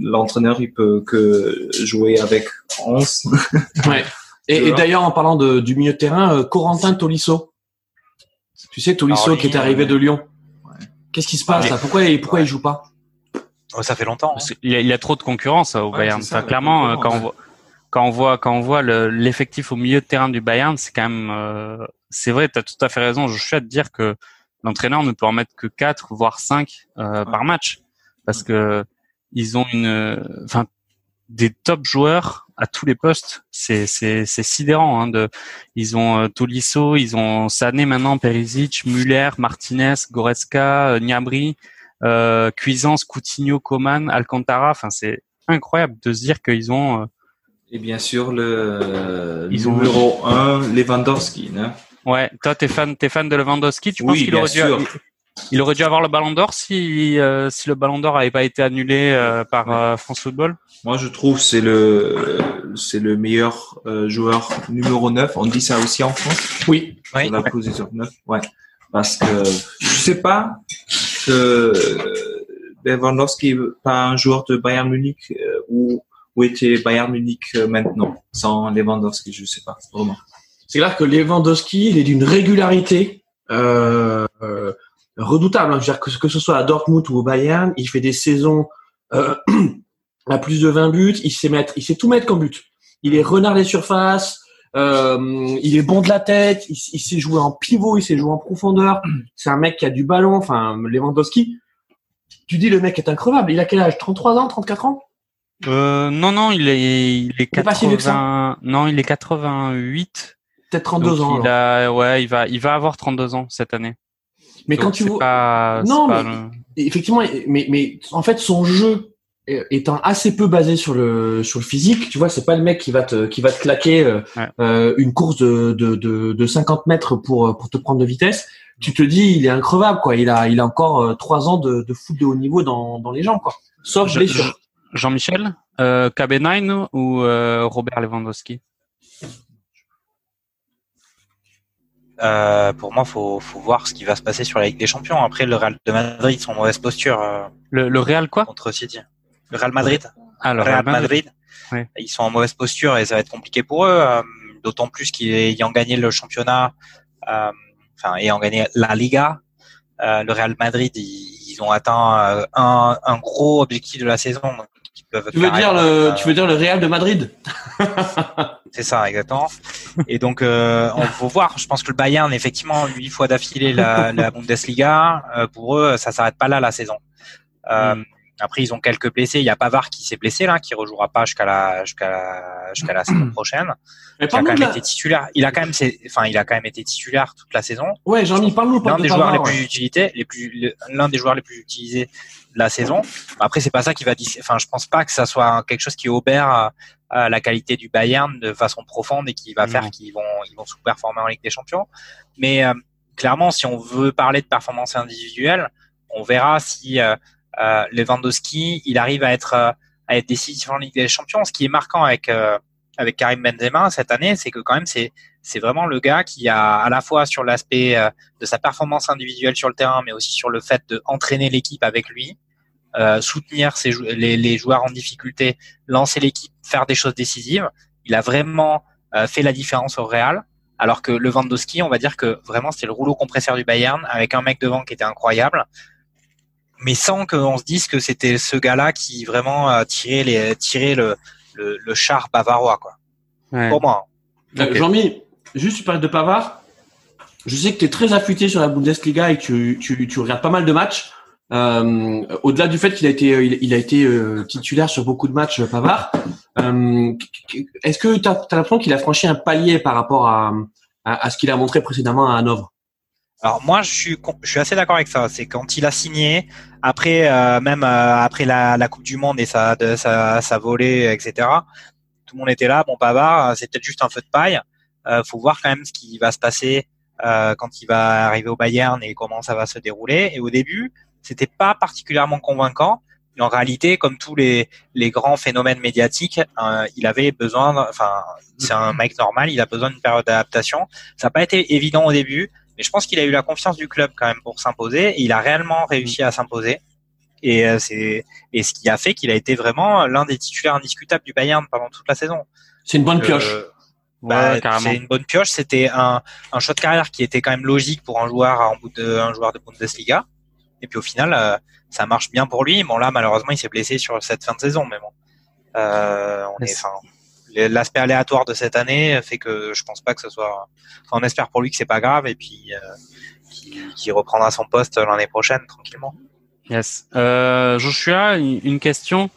l'entraîneur il peut que jouer avec 11. ouais. Et, d'ailleurs, en parlant de, du milieu de terrain, euh, Corentin Tolisso. Tu sais, Tolisso qui est arrivé de Lyon. Qu'est-ce qui se passe là? Pourquoi, pourquoi il joue pas? Oh, Ça fait longtemps. Hein. Il, y a, il, y a, trop de concurrence au Bayern. clairement, euh, quand on voit quand on voit quand on voit l'effectif au milieu de terrain du Bayern, c'est quand même euh, c'est vrai, tu as tout à fait raison, je suis à te dire que l'entraîneur ne peut en mettre que 4 voire 5 euh, par match parce que ils ont une enfin des top joueurs à tous les postes. C'est c'est c'est sidérant. Hein, de, ils ont euh, Tolisso, ils ont Sané maintenant, Perisic, Muller, Martinez, Goretzka, euh, Gnabry, euh, Cuisance, Coutinho, Coman, Alcantara. Enfin, c'est incroyable de se dire qu'ils ont. Euh, Et bien sûr le ils numéro ont... 1 Lewandowski. Hein ouais, toi t'es fan, t'es fan de Lewandowski. Tu penses qu'il aurait dû, il aurait dû avoir le Ballon d'Or si euh, si le Ballon d'Or avait pas été annulé euh, par euh, France Football? Moi, je trouve c'est le c'est le meilleur joueur numéro 9. On dit ça aussi en France? Oui. oui. la position 9. Ouais. Parce que je sais pas que Lewandowski pas un joueur de Bayern Munich ou où était Bayern Munich maintenant sans Lewandowski, je sais pas vraiment. C'est clair que Lewandowski, il est d'une régularité. Euh, redoutable. Hein. Je veux dire, que, que, ce soit à Dortmund ou au Bayern, il fait des saisons euh, à plus de 20 buts. Il sait mettre, il sait tout mettre comme but. Il est renard des surfaces. Euh, il est bon de la tête. Il, il, sait jouer en pivot. Il sait jouer en profondeur. C'est un mec qui a du ballon. Enfin, Lewandowski. Tu dis le mec est increvable. Il a quel âge? 33 ans 34 ans? Euh, Non, non, il est, il est 80. non, il est 88. Peut-être 32 ans. Il a, ouais, il va, il va avoir 32 ans cette année. Mais quand tu vois, non, mais, effectivement, mais mais en fait son jeu étant assez peu basé sur le sur le physique, tu vois, c'est pas le mec qui va te qui va te claquer euh, euh une course de, de de de 50 mètres pour pour te prendre de vitesse. Tu te dis, il est increvable, quoi. Il a il a encore euh, trois ans de, de foot de haut niveau dans dans les jambes, quoi. Sauf blessure. Jean-Michel, euh, KB9 ou euh, Robert Lewandowski? Euh, pour moi, faut, faut voir ce qui va se passer sur la Ligue des Champions. Après, le Real de Madrid sont en mauvaise posture. Euh, le, le, Real quoi? Contre City. Le Real Madrid. Ah, le Real, Madrid. Ils sont en mauvaise posture et ça va être compliqué pour eux. Euh, d'autant plus qu'ayant gagné le championnat, euh, enfin ayant gagné la Liga, le Real Madrid, ils, ils ont atteint un, un, gros objectif de la saison. Donc tu veux dire le, tu veux dire le Real de Madrid C'est ça, exactement. Et donc, euh, on faut voir. Je pense que le Bayern, effectivement, huit fois d'affilée la, la Bundesliga, euh, pour eux, ça s'arrête pas là la saison. Euh, mm. après, ils ont quelques blessés. Il y a Pavard qui s'est blessé là, qui rejouera pas jusqu'à la jusqu'à la, jusqu'à la saison prochaine. Mais Il a quand même la- été titulaire. Il a quand même, ses- enfin, il a quand même été titulaire toute la saison. Ouais, Jean-Mi, parle-nous L'un de des joueurs les plus utilisés, les plus, l'un des joueurs les plus utilisés la saison. Après, c'est pas ça qui va. Enfin, je pense pas que ça soit quelque chose qui obère à, la qualité du Bayern de façon profonde et qui va faire Non. qu'ils vont ils vont sous-performer en Ligue des Champions. Mais euh, clairement, si on veut parler de performance individuelle, on verra si euh, euh, Lewandowski, il arrive à être euh, à être décisif en Ligue des Champions. Ce qui est marquant avec euh, avec Karim Benzema cette année, c'est que quand même c'est c'est vraiment le gars qui a à la fois sur l'aspect euh, de sa performance individuelle sur le terrain, mais aussi sur le fait de entraîner l'équipe avec lui, euh, soutenir ses jou- les, les joueurs en difficulté, lancer l'équipe, faire des choses décisives. Il a vraiment euh, fait la différence au Real. Alors que Lewandowski, on va dire que vraiment c'était le rouleau compresseur du Bayern avec un mec devant qui était incroyable, mais sans qu'on se dise que c'était ce gars-là qui vraiment euh, tirait les tirait le, le, le char bavarois quoi. Ouais. Pour moi. Euh. Jean-Mi, juste tu parles de Pavard. Je sais que tu es très affûté sur la Bundesliga et que tu, tu, tu regardes pas mal de matchs. Euh, Au-delà du fait qu'il a été, il, il a été euh, titulaire sur beaucoup de matchs, Pavard. Euh, Est-ce que tu as, l'impression qu'il a franchi un palier par rapport à, à, ce qu'il a montré précédemment à Hanovre? Alors moi, je suis, je suis assez d'accord avec ça. C'est quand il a signé, après, euh, même euh, après la, la Coupe du Monde et sa, sa, sa volée, etc. Tout le monde était là. Bon, Pavard, euh, c'est peut-être juste un feu de paille. Euh, faut voir quand même ce qui va se passer euh, quand il va arriver au Bayern et comment ça va se dérouler. Et au début, c'était pas particulièrement convaincant. Mais en réalité, comme tous les, les grands phénomènes médiatiques, euh, il avait besoin, enfin, c'est un mec normal, il a besoin d'une période d'adaptation. Ça n'a pas été évident au début, mais je pense qu'il a eu la confiance du club quand même pour s'imposer. Et il a réellement réussi à s'imposer. Et euh, c'est et ce qui a fait qu'il a été vraiment l'un des titulaires indiscutables du Bayern pendant toute la saison. C'est une bonne pioche. Euh, bah, Ouais, carrément. c'est une bonne pioche. C'était un, un choix de carrière qui était quand même logique pour un joueur en bout de un joueur de Bundesliga. Et puis au final, euh, ça marche bien pour lui. Bon là, malheureusement, il s'est blessé sur cette fin de saison, mais bon, euh, est, l'aspect aléatoire de cette année fait que je pense pas que ce soit. Enfin, on espère pour lui que c'est pas grave et puis euh, qu'il reprendra son poste l'année prochaine tranquillement. Yes. Euh, Joshua, une question.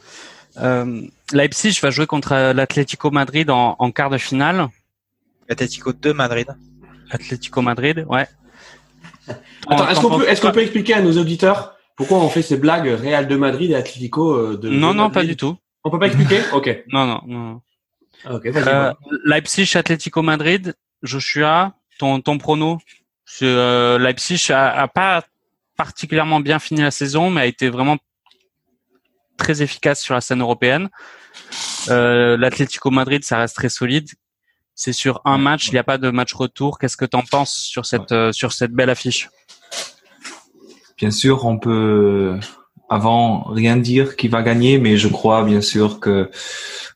Euh, Leipzig va jouer contre l'Atlético Madrid en, en quart de finale. Atletico 2 Madrid. Atlético Madrid, ouais. Attends, est-ce qu'on peut, qu'on quoi peut expliquer à nos auditeurs pourquoi on fait ces blagues Real de Madrid et Atlético euh, de Non, de non, pas du tout. On peut pas expliquer Ok. Non, non, non. Euh, Leipzig, Atlético Madrid, Joshua, ton, ton prono euh, Leipzig a, a pas particulièrement bien fini la saison, mais a été vraiment très efficace sur la scène européenne. Euh, L'Atlético Madrid, ça reste très solide. C'est sur un match, il n'y a pas de match retour. Qu'est-ce que tu en penses sur cette euh, sur cette belle affiche? Bien sûr, on peut avant rien dire qui va gagner, mais je crois bien sûr que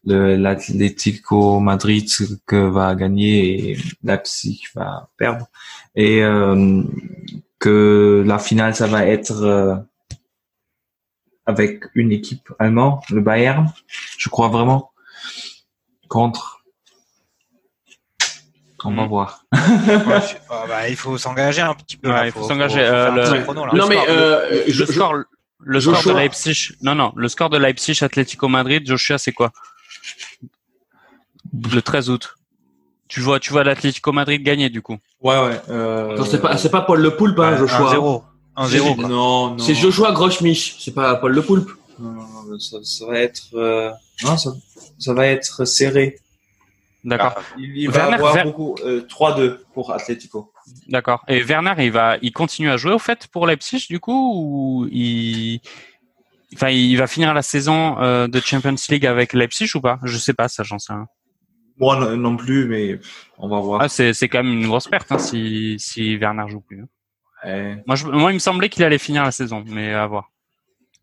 l'Atlético Madrid que va gagner et Leipzig va perdre et euh, que la finale ça va être euh, avec une équipe allemande, le Bayern. Je crois vraiment contre. On va Mm. voir. Ouais, je- ah, bah, il faut s'engager un petit peu. Ouais, là. il faut s'engager, euh, le- chrono, là. non, mais score, euh, je- Le je- score, le score de Leipzig, non, non, le score de Leipzig, Atlético Madrid, Joshua, c'est quoi? Le 13 août. Tu vois, tu vois l'Atlético Madrid gagner du coup. Ouais, ouais. euh, c'est pas, c'est pas Paul Le Poulpe, hein, Ouais, Joshua. 1-0. 1-0. quoi. Non, non. C'est Joshua Groschmich, c'est pas Paul Le Poulpe. Non, non, non, ça, ça va être, euh, non, ça, ça va être serré. D'accord, Ah, Il, il Werner- va avoir Ver- beaucoup, euh, 3-2 pour Atlético. d'accord. Et Werner, il va, il continue à jouer au fait pour Leipzig du coup ou il, enfin, il va finir la saison euh, de Champions League avec Leipzig ou pas? Je sais pas, ça j'en sais rien. Moi non, non plus, mais on va voir. Ah, c'est, c'est quand même une grosse perte hein, si, si Werner joue plus. hein. Moi, je, moi, il me semblait qu'il allait finir la saison, mais à voir.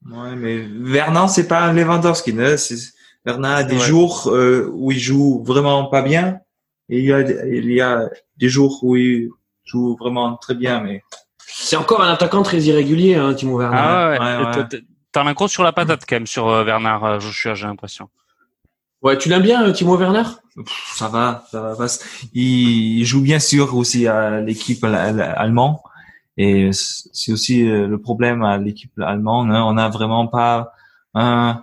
ouais, mais Vernon, c'est pas un Lewandowski. Ne? C'est- Vernon a des Ouais. jours euh, où il joue vraiment pas bien, et il y a, il y a des jours où il joue vraiment très bien, mais C'est encore un attaquant très irrégulier, hein, Timo Werner. Ah ouais, ouais. T'as- un gros sur la patate quand même sur euh, Werner euh, Joshua, j'ai l'impression. Ouais, tu l'aimes bien, euh, Timo Werner? Pff, ça va, ça va. Il, il joue bien sûr aussi à l'équipe al- al- allemande. Et c'est aussi euh, le problème à l'équipe allemande. hein. On n'a vraiment pas un,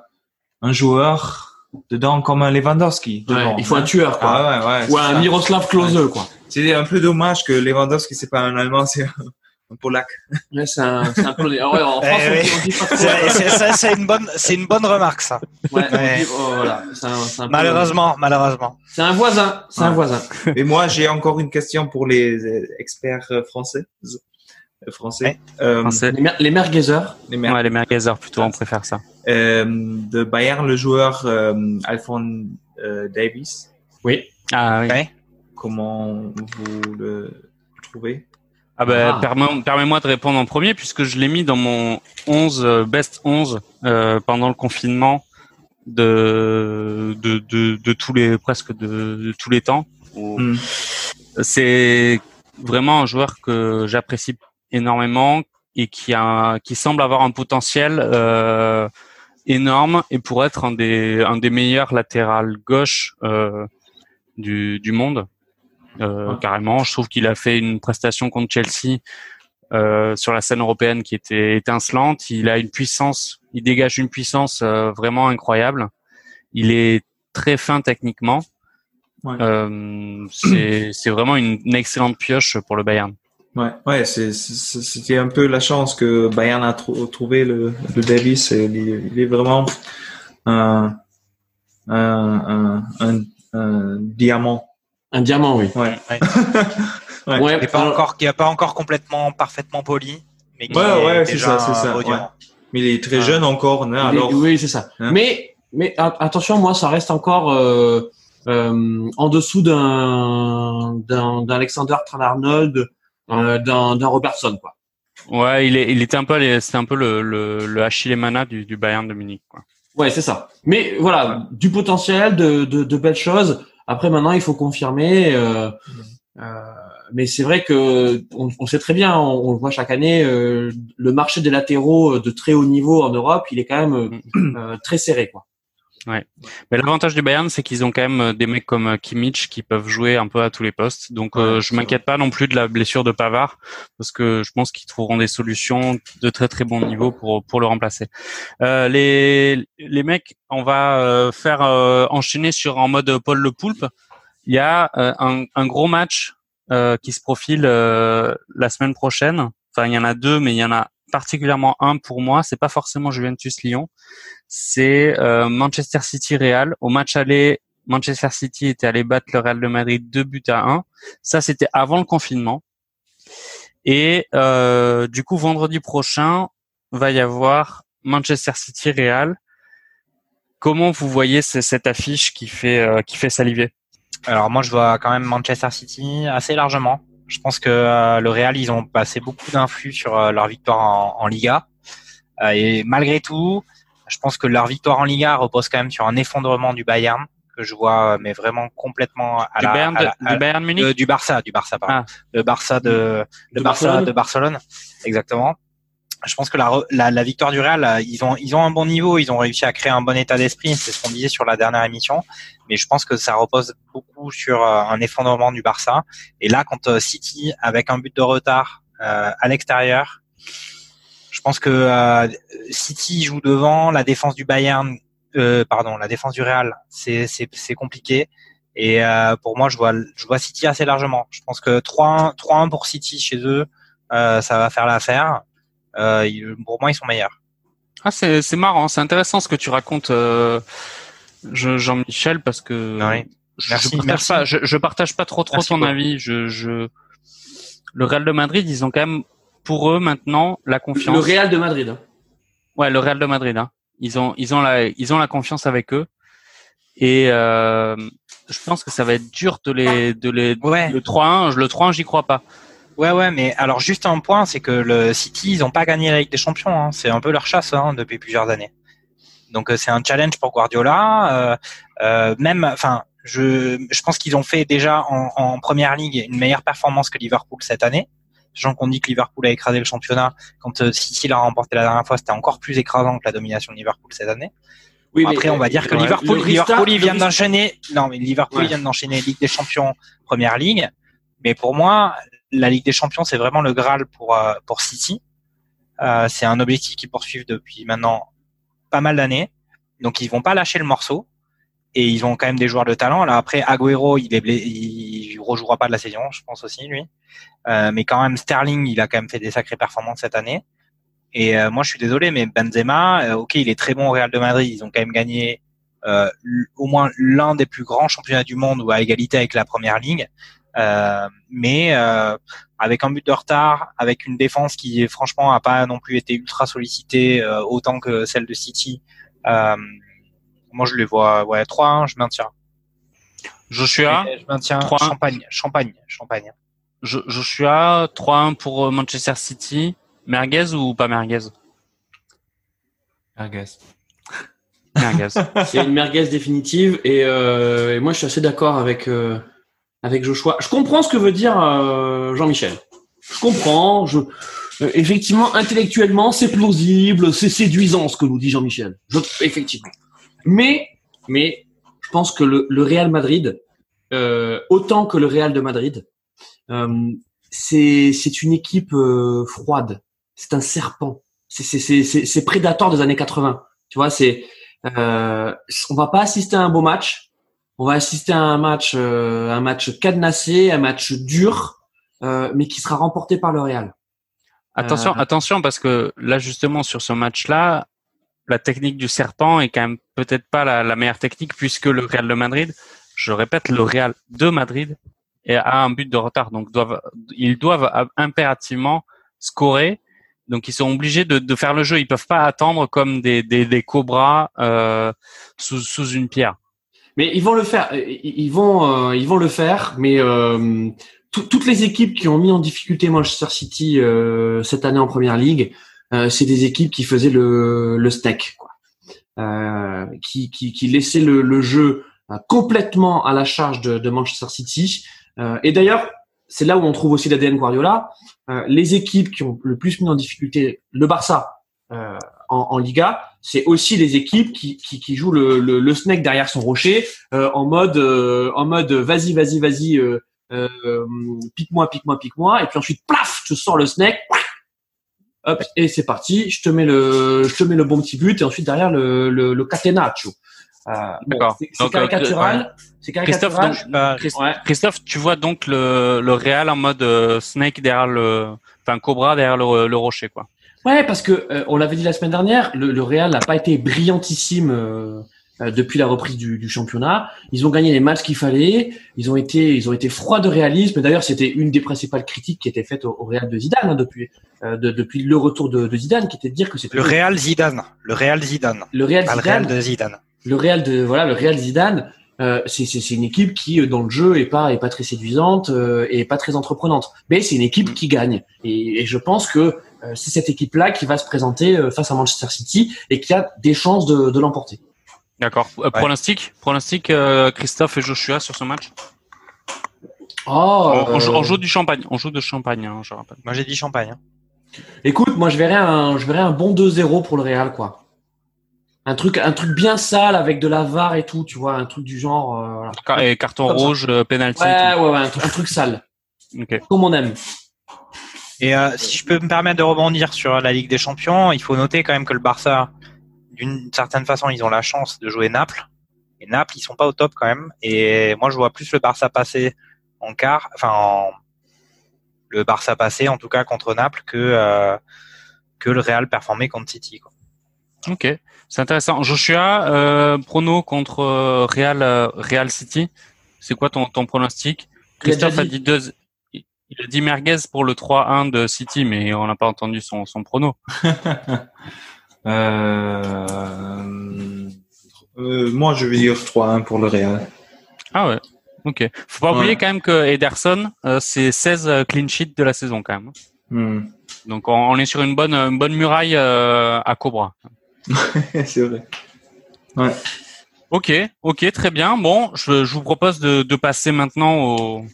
un joueur dedans comme un Lewandowski. Ouais, il faut un hein. tueur, quoi. Ah ouais, ouais, Ou un ça. Miroslav Klose, quoi. C'est un peu dommage que Lewandowski, c'est pas un Allemand, c'est un, Polac. Ouais, c'est un, c'est un Polonais. Ah ouais, en Eh France, on oui. dit- on dit pas trop. C'est c'est- ça, c'est une bonne, c'est une bonne remarque ça. Ouais, dit- oh, voilà. C'est un, c'est un Malheureusement, malheureusement. C'est un voisin. C'est un voisin. Et moi, j'ai encore une question pour les experts français. Euh, Français. Euh, Français. Les, mer les merguezers. les mecs. Ouais, les merguezers plutôt, on préfère ça. Euh, de Bayern, le joueur euh, Alphonse euh, Davis. Oui. Ah oui. Ouais. Comment vous le trouvez? Ah ben, Ah. permets- permets-moi de répondre en premier puisque je l'ai mis dans mon 11 euh, best 11 euh, pendant le confinement de de, de, de tous les presque de, de tous les temps. Hmm. C'est vraiment un joueur que j'apprécie énormément et qui a qui semble avoir un potentiel euh, énorme et pour être un des un des meilleurs latérales gauche euh, du du monde. Euh, Ouais. Carrément, je trouve qu'il a fait une prestation contre Chelsea euh, sur la scène européenne qui était étincelante. Il a une puissance, il dégage une puissance euh, vraiment incroyable. Il est très fin techniquement. Ouais. Euh, c'est c'est vraiment une, une excellente pioche pour le Bayern. Ouais, ouais, c'est- c'est- c'était un peu la chance que Bayern a trou- trouvé le, le Davis. et Il, est- il est vraiment un, un, un, un, un diamant. Un diamant, oui. Ouais. Ouais. Ouais. Ouais, pas alors- encore, qui est pas encore complètement parfaitement poli, mais qui Ouais, est ouais, c'est ça, c'est ça. Mais il est très Ah. jeune encore. hein, est- alors, oui, c'est ça. Hein Mais, mais attention, moi, ça reste encore euh, euh, en dessous d'un d'un d'un Alexander Trent-Arnold, euh, d'un d'un Robertson, quoi. Ouais, il est il était un peu les- c'était un peu le le, le Achille Mana du, du Bayern de Munich. Quoi. Ouais, c'est ça. Mais voilà, du potentiel, de, de, de belles choses. Après, maintenant, il faut confirmer. Euh, euh, mais c'est vrai que on, on sait très bien, on, on le voit chaque année, euh, le marché des latéraux de très haut niveau en Europe, il est quand même euh, très serré, quoi. Mais l'avantage du Bayern, c'est qu'ils ont quand même euh, des mecs comme euh, Kimmich qui peuvent jouer un peu à tous les postes. Donc, euh, Ouais, je m'inquiète pas non plus de la blessure de Pavard parce que je pense qu'ils trouveront des solutions de très très bon niveau pour pour le remplacer. Euh, les les mecs, on va euh, faire euh, enchaîner sur en mode Paul Le Poulpe. Il y a euh, un, un gros match euh, qui se profile euh, la semaine prochaine. Enfin, il y en a deux, mais il y en a particulièrement un pour moi. C'est pas forcément Juventus Lyon c'est euh, Manchester City Real. Au match aller, Manchester City était allé battre le Real de Madrid 2 buts à 1. Ça, c'était avant le confinement. Et euh, du coup, vendredi prochain, va y avoir Manchester City Real. Comment vous voyez ce- cette affiche qui fait euh, qui fait saliver? Alors moi, je vois quand même Manchester City assez largement. Je pense que euh, le Real, ils ont passé beaucoup d'influx sur euh, leur victoire en, en Liga. Euh, et malgré tout, je pense que leur victoire en Liga repose quand même sur un effondrement du Bayern que je vois, euh, mais vraiment complètement à du, la, Bayern à de- la- à du Bayern Munich Euh, du Barça, du Barça, pardon. Ah. Le Barça de, le Barça Barcelone. de Barcelone, exactement. Je pense que la, la, la victoire du Real, euh, ils ont, ils ont un bon niveau, ils ont réussi à créer un bon état d'esprit, c'est ce qu'on disait sur la dernière émission. Mais je pense que ça repose beaucoup sur euh, un effondrement du Barça. Et là, quand euh, City, avec un but de retard euh, à l'extérieur, je pense que euh, City joue devant, la défense du Bayern, euh, pardon, la défense du Real, c'est compliqué. Et pour moi, je vois je vois City assez largement. Je pense que 3-1 3-1 pour City chez eux, ça va faire l'affaire. Euh, ils- pour moi, ils sont meilleurs. Ah, c'est c'est marrant, c'est intéressant ce que tu racontes, euh, je- Jean-Michel, parce que Merci, je partage merci. pas, je, je partage pas trop trop Merci ton beaucoup. avis. Je, je, le Real de Madrid, ils ont quand même pour eux maintenant la confiance. Le Real de Madrid. hein. Ouais, le Real de Madrid. Hein. Ils ont, ils ont la, ils ont la confiance avec eux. Et euh, je pense que ça va être dur de les, de les, Ouais. le 3-1. je- Le 3-1, j'y crois pas. Ouais, ouais, mais alors juste un point, c'est que le City, ils ont pas gagné la Ligue des Champions. hein. C'est un peu leur chasse hein, depuis plusieurs années. Donc euh, c'est un challenge pour Guardiola. Euh, euh, même, enfin, je, je pense qu'ils ont fait déjà en, en première ligue une meilleure performance que Liverpool cette année. Sachant qu'on dit que Liverpool a écrasé le championnat, quand euh, City l'a remporté la dernière fois, c'était encore plus écrasant que la domination de Liverpool cette année. Oui, Bon, mais- après, on va dire que. Liverpool, Liverpool, viennent restart- d'enchaîner. Non, mais Liverpool Ouais. vient d'enchaîner Ligue des Champions, Première Ligue. Mais pour moi, la Ligue des Champions, c'est vraiment le Graal pour euh, pour City. Euh, c'est un objectif qu'ils poursuivent depuis maintenant pas mal d'années, donc ils vont pas lâcher le morceau et ils ont quand même des joueurs de talent. Là après Agüero, il est il rejouera pas de la saison, je pense aussi lui. Euh, mais quand même Sterling, il a quand même fait des sacrées performances cette année. Et euh, moi, je suis désolé, mais Benzema, euh, ok, il est très bon au Real de Madrid. Ils ont quand même gagné euh, au moins l'un des plus grands championnats du monde ou à égalité avec la première ligue. Mais avec un but de retard, avec une défense qui franchement a pas non plus été ultra sollicitée autant que celle de City. moi, je les vois, ouais, 3-1, je maintiens. Joshua, je maintiens Champagne, Champagne, Champagne. Joshua, 3-1 pour Manchester City. Merguez ou pas merguez? Merguez. Merguez. C'est une merguez définitive et, euh, et, moi je suis assez d'accord avec euh, avec Joshua. Je comprends ce que veut dire euh, Jean-Michel. Je comprends. Je euh, effectivement intellectuellement c'est plausible, c'est séduisant ce que nous dit Jean-Michel. Effectivement. Mais mais je pense que le, le Real Madrid euh, autant que le Real de Madrid c'est c'est une équipe froide c'est un serpent. C'est prédateur des années 80. Tu vois, c'est euh, on va pas assister à un beau match. On va assister à un match, euh, un match cadenassé, un match dur, euh, mais qui sera remporté par le Real. Attention, euh, attention, parce que là justement sur ce match-là, la technique du serpent est quand même peut-être pas la, la, meilleure technique puisque le Real de Madrid, je répète, le Real de Madrid a un but de retard, donc doivent, ils doivent impérativement scorer donc ils sont obligés de, de, faire le jeu. Ils peuvent pas attendre comme des, des, des cobras euh, sous, sous une pierre. Mais ils vont le faire. Ils vont euh, ils vont le faire. Mais euh, toutes les équipes qui ont mis en difficulté Manchester City euh, cette année en Première Ligue, euh, c'est des équipes qui faisaient le, le snack, quoi. Euh, qui, qui, qui laissaient le, le jeu complètement à la charge de, de Manchester City. et d'ailleurs, c'est là où on trouve aussi l'ADN Guardiola. Euh, les équipes qui ont le plus mis en difficulté le Barça euh, en, en, Liga, c'est aussi les équipes qui, qui, qui jouent le, le, le, snake derrière son rocher euh, en mode en mode vas-y vas-y vas-y pique-moi pique-moi pique-moi et puis ensuite plaf je sors le snake hop et c'est parti je te mets le je te mets le bon petit but et ensuite derrière le le, le catenaccio euh, D'accord. C'est caricatural. C'est caricatural. Christophe, Christophe, tu vois donc le, le Real en mode euh, snake derrière le, enfin cobra derrière le, le rocher, quoi. Ouais, parce que euh, on l'avait dit la semaine dernière, le, le Real n'a pas été brillantissime euh, depuis la reprise du, du, championnat. Ils ont gagné les matchs qu'il fallait. Ils ont été, ils ont été froids de réalisme. D'ailleurs, c'était une des principales critiques qui était faite au, Real de Zidane hein, depuis de, depuis le retour de, de, Zidane, qui était de dire que c'était le Real Zidane, le Real Zidane, le Real Zidane, le Real de Zidane. Le Real de voilà le Real Zidane euh, c'est une équipe qui euh, dans le jeu est pas est pas très séduisante euh, et pas très entreprenante. Mais c'est une équipe qui gagne. Et, et je pense que euh, c'est cette équipe là qui va se présenter euh, face à Manchester City et qui a des chances de, de l'emporter. D'accord. Ouais. pronostic pronostic Christophe et Joshua sur ce match? Oh, on, joue, on, joue, du champagne on joue de champagne hein, je rappelle. Moi j'ai dit champagne hein. écoute moi je verrais un je verrais un bon 2-0 pour le Real quoi. Un truc un truc bien sale avec de la var et tout tu vois un truc du genre euh, voilà. et carton Comme rouge euh, penalty ouais, ouais ouais un truc, un truc sale. Okay. comme on aime et euh, si je peux me permettre de rebondir sur la Ligue des Champions il faut noter quand même que le Barça d'une certaine façon ils ont la chance de jouer Naples et Naples ils sont pas au top quand même et moi je vois plus le Barça passer en quart enfin en... le Barça passer en tout cas contre Naples que euh, que le Real performer contre City quoi. Ok, c'est intéressant. Joshua, euh, prono contre euh, Real euh, Real City. C'est quoi ton, ton pronostic? Christophe a dit, deux. Il a dit merguez pour le 3-1 de City, mais on n'a pas entendu son, son prono. euh, euh, moi, je vais dire 3-1 pour le Real. Ah ouais. Ok. Faut pas ouais. oublier quand même que Ederson, euh, c'est 16 clean sheets de la saison quand même. Hmm. Donc on, on, est sur une bonne, une bonne muraille à Cobra. c'est vrai. Ouais. Ok, ok, très bien. Bon, je, je vous propose de, de, passer maintenant au,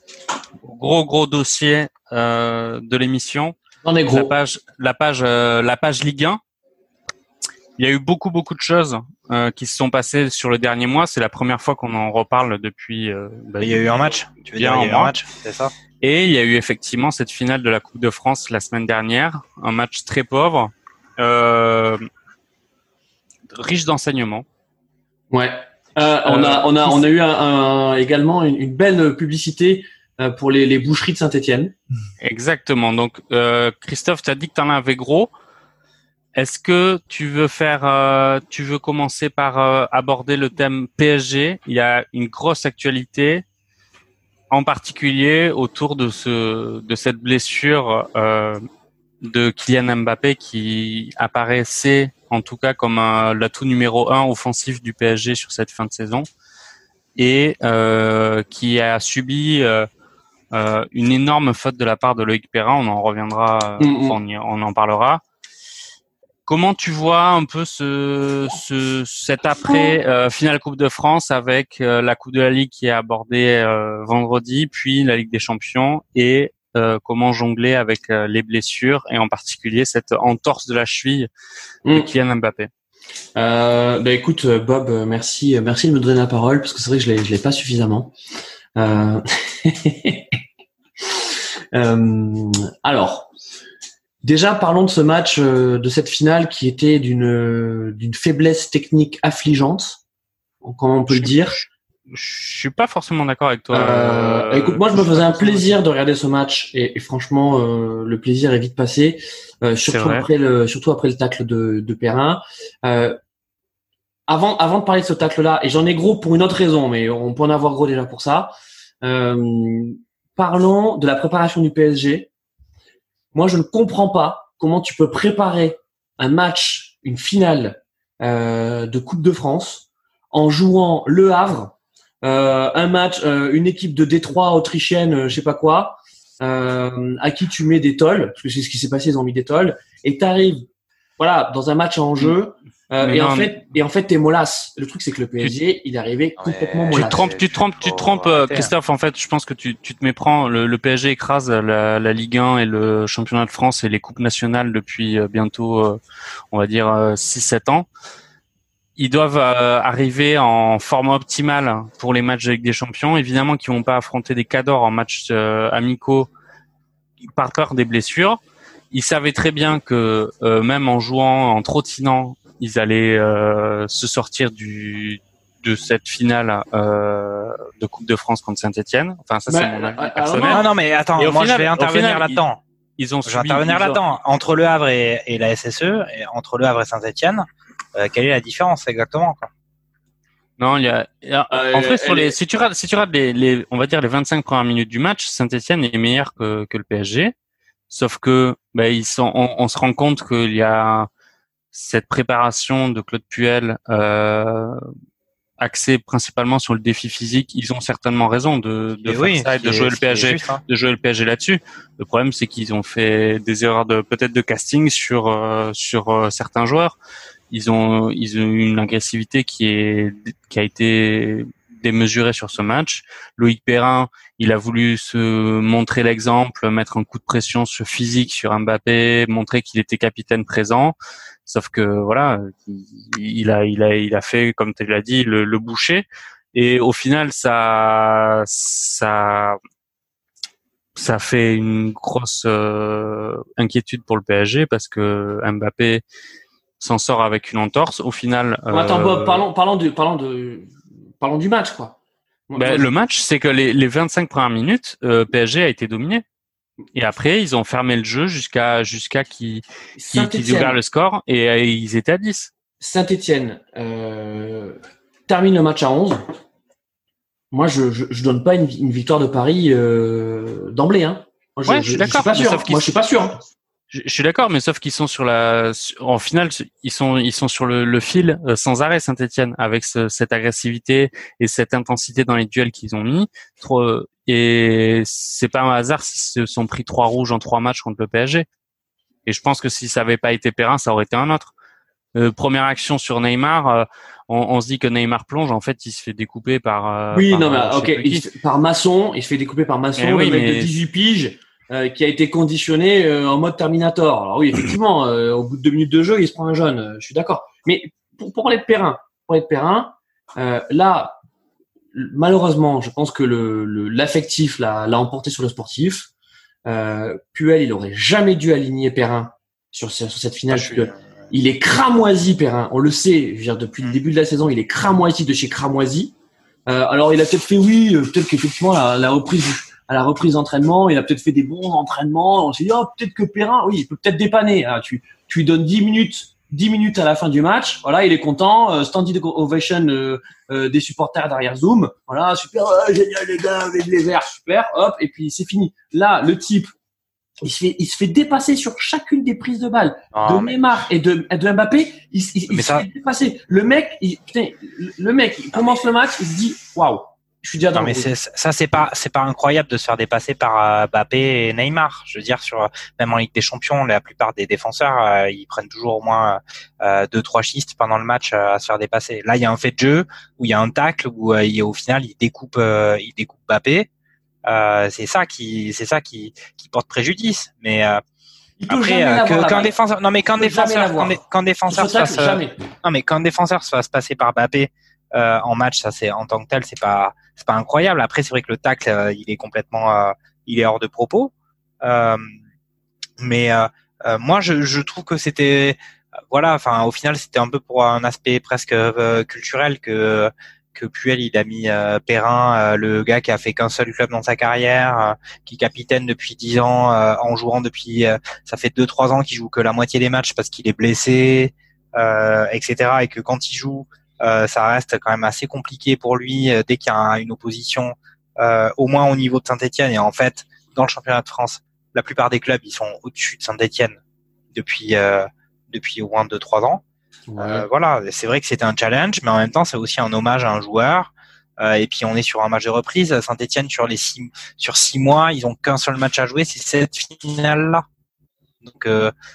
gros gros dossier euh, de l'émission. On est gros. La page, la page, euh, la page Ligue 1. Il y a eu beaucoup beaucoup de choses euh, qui se sont passées sur le dernier mois. C'est la première fois qu'on en reparle depuis. Euh, bah, il y a eu un match. Tu veux dire, il y a eu un match, c'est ça? Et il y a eu effectivement cette finale de la Coupe de France la semaine dernière, un match très pauvre. Euh, riche d'enseignements. Ouais. Euh, on a on a on a eu un, également une, belle publicité pour les, boucheries de Saint-Étienne. Exactement. Donc Christophe, tu as dit que tu en avais gros. Est-ce que tu veux faire, tu veux commencer par aborder le thème PSG Il y a une grosse actualité en particulier autour de ce de cette blessure euh, de Kylian Mbappé qui apparaissait en tout cas comme l'atout numéro un offensif du PSG sur cette fin de saison et euh, qui a subi euh, euh une énorme faute de la part de Loïc Perrin. On en reviendra, mm, mm. on, en parlera. Comment tu vois un peu ce, ce cet après euh, finale Coupe de France avec euh, la Coupe de la Ligue qui est abordée euh, vendredi, puis la Ligue des Champions et comment jongler avec les blessures et en particulier cette entorse de la cheville de mm. Kylian Mbappé? Euh, bah écoute Bob, merci, merci de me donner la parole parce que c'est vrai que je l'ai, je l'ai pas suffisamment. alors, Déjà, parlons de ce match, euh, de cette finale qui était d'une d'une faiblesse technique affligeante, comment on peut le dire? Je suis pas forcément d'accord avec toi. Euh, écoute, moi, je me faisais un plaisir de regarder ce match et, franchement, euh, le plaisir est vite passé, surtout après le surtout après le tacle de, de Perrin. Avant avant de parler de ce tacle-là, et j'en ai gros pour une autre raison, mais on peut en avoir gros déjà pour ça. parlons de la préparation du PSG moi, je ne comprends pas comment tu peux préparer un match, une finale euh, de Coupe de France en jouant Le Havre, euh, un match, euh, une équipe de Détroit autrichienne, je sais pas quoi, à qui tu mets des tolls, parce que c'est ce qui s'est passé, ils ont mis des tolls, et tu arrives, voilà, dans un match en jeu, euh, et, en fait, et en fait, t'es molasse. Le truc, c'est que le PSG, il est arrivé complètement molasse. Tu te trompes, tu te trompes, tu te trompes, euh, Christophe. En fait, je pense que tu, tu te méprends. Le, le PSG écrase la, la, Ligue 1 et le championnat de France et les coupes nationales depuis euh, bientôt, on va dire, 6-7 ans. Ils doivent arriver en forme optimale pour les matchs avec des champions. Évidemment, qu'ils vont pas affronter des cadors en matchs amicaux par peur des blessures. Ils savaient très bien que même en jouant, en trottinant ils allaient euh, se sortir du de cette finale euh, de Coupe de France contre Saint-Etienne. Enfin, ça c'est mon avis personnel. Non, non, mais attends, moi je vais intervenir là-dedans. Ils, ont je vais intervenir là-dedans. Entre Le Havre et, et, la SSE, et entre Le Havre et Saint-Etienne, euh, quelle est la différence exactement quoi? Non, il y a. Euh, en fait, sur les, si tu regardes, si tu regardes les, les, on va dire les 25 premières minutes du match, Saint-Etienne est meilleur que, que le PSG. Sauf que, ben, ils sont, on, on se rend compte qu'il y a cette préparation de Claude Puel euh, axée principalement sur le défi physique, ils ont certainement raison de, de faire ça et de jouer le PSG, hein. de jouer le PSG là-dessus. Le problème, c'est qu'ils ont fait des erreurs de peut-être de casting sur euh, sur euh, certains joueurs. Ils ont ils ont une agressivité qui est qui a été démesurée sur ce match. Loïc Perrin, il a voulu se montrer l'exemple, mettre un coup de pression sur physique sur Mbappé, montrer qu'il était capitaine présent. Sauf que voilà, il a, il a, il a fait, comme tu l'as dit, le, boucher. Et au final, ça, ça, ça fait une grosse euh, inquiétude pour le PSG parce que Mbappé s'en sort avec une entorse. Au final. Attends, Bob, euh, parlons, parlons du, parlons de, parlons du match, quoi. Ben, le match, c'est que les, les 25 premières minutes, euh, PSG a été dominé. Et après, ils ont fermé le jeu jusqu'à jusqu'à qu'ils qu ouvrent le score et, euh, ils étaient à 10. Saint-Etienne euh, termine le match à 11. Moi, je, je, donne pas une, victoire de Paris euh, d'emblée. Hein. je, suis d'accord. Moi, je suis pas sûr. Hein. Je, suis d'accord, mais sauf qu'ils sont sur la, en finale, ils sont ils sont sur le, le fil euh, sans arrêt Saint-Etienne avec cette agressivité et cette intensité dans les duels qu'ils ont mis. Trop, et c'est pas un hasard s'ils se sont pris trois rouges en trois matchs contre le PSG. Et je pense que si ça avait pas été Perrin, ça aurait été un autre. Euh, première action sur Neymar, euh, on, on, se dit que Neymar plonge. En fait, il se fait découper par. Euh, oui, non, mais ok, par Masson, il se fait découper par Masson, eh oui, le mec mais... de 18 piges. Euh, qui a été conditionné euh, en mode Terminator. Alors oui, effectivement, euh, au bout de deux minutes de jeu, il se prend un jeune. je suis d'accord. Mais pour, pour parler de Perrin, pour être Perrin, là, malheureusement, je pense que le l'affectif l'a l'a emporté sur le sportif. Euh, Puel, il aurait jamais dû aligner Perrin sur, sur cette finale. Il est cramoisi, Perrin. On le sait. Je veux dire, depuis le début de la saison, il est cramoisi de chez cramoisi. Euh, alors, il a peut-être fait, oui, euh, peut-être qu'effectivement, la, la reprise à la reprise d'entraînement, il a peut-être fait des bons entraînements. On s'est dit, oh, peut-être que Perrin, oui, il peut peut-être dépanner. Ah, tu, tu lui donnes 10 minutes 10 minutes à la fin du match, voilà, il est content, euh, standing ovation euh, euh, des supporters derrière Zoom, voilà, super, génial les gars, avec les verts, super, hop, et puis c'est fini. Là, le type, il se fait, il se fait dépasser sur chacune des prises de balles de Neymar et de, de Mbappé. Il, il, il se fait dépasser. Le mec, il, putain, le mec, il commence le match, il se dit, waouh, je suis déjà non, mais ça, c'est pas, c'est pas incroyable de se faire dépasser par euh, Mbappé et Neymar. Je veux dire, sur même en Ligue des Champions, la plupart des défenseurs, euh, ils prennent toujours au moins euh, deux, trois schistes pendant le match à se faire dépasser. Là, il y a un fait de jeu où il y a un tacle où il, au final, il découpe, il découpe Mbappé. c'est ça qui, c'est ça qui, qui porte préjudice. Mais après, que, quand défenseur, non mais quand défenseur, quand, quand défenseur se fasse, non mais quand défenseur se fasse passer par Mbappé euh, en match, ça c'est en tant que tel, c'est pas c'est pas incroyable. Après, c'est vrai que le tacle, euh, il est complètement, euh, il est hors de propos. mais moi, je, je trouve que c'était, voilà, enfin, au final, c'était un peu pour un aspect presque culturel que que Puel il a mis Perrin, le gars qui a fait qu'un seul club dans sa carrière, qui capitaine depuis dix ans, en jouant depuis, ça fait deux trois ans qu'il joue que la moitié des matchs parce qu'il est blessé, etc. Et que quand il joue, euh, ça reste quand même assez compliqué pour lui euh, dès qu'il y a une opposition, euh, au moins au niveau de Saint-Etienne. Et en fait, dans le championnat de France, la plupart des clubs, ils sont au-dessus de Saint-Etienne depuis depuis au moins 2-3 ans. voilà, c'est vrai que c'était un challenge, mais en même temps, c'est aussi un hommage à un joueur. et puis on est sur un match de reprise. Saint-Etienne sur les six sur six mois, ils ont qu'un seul match à jouer, c'est cette finale là. Donc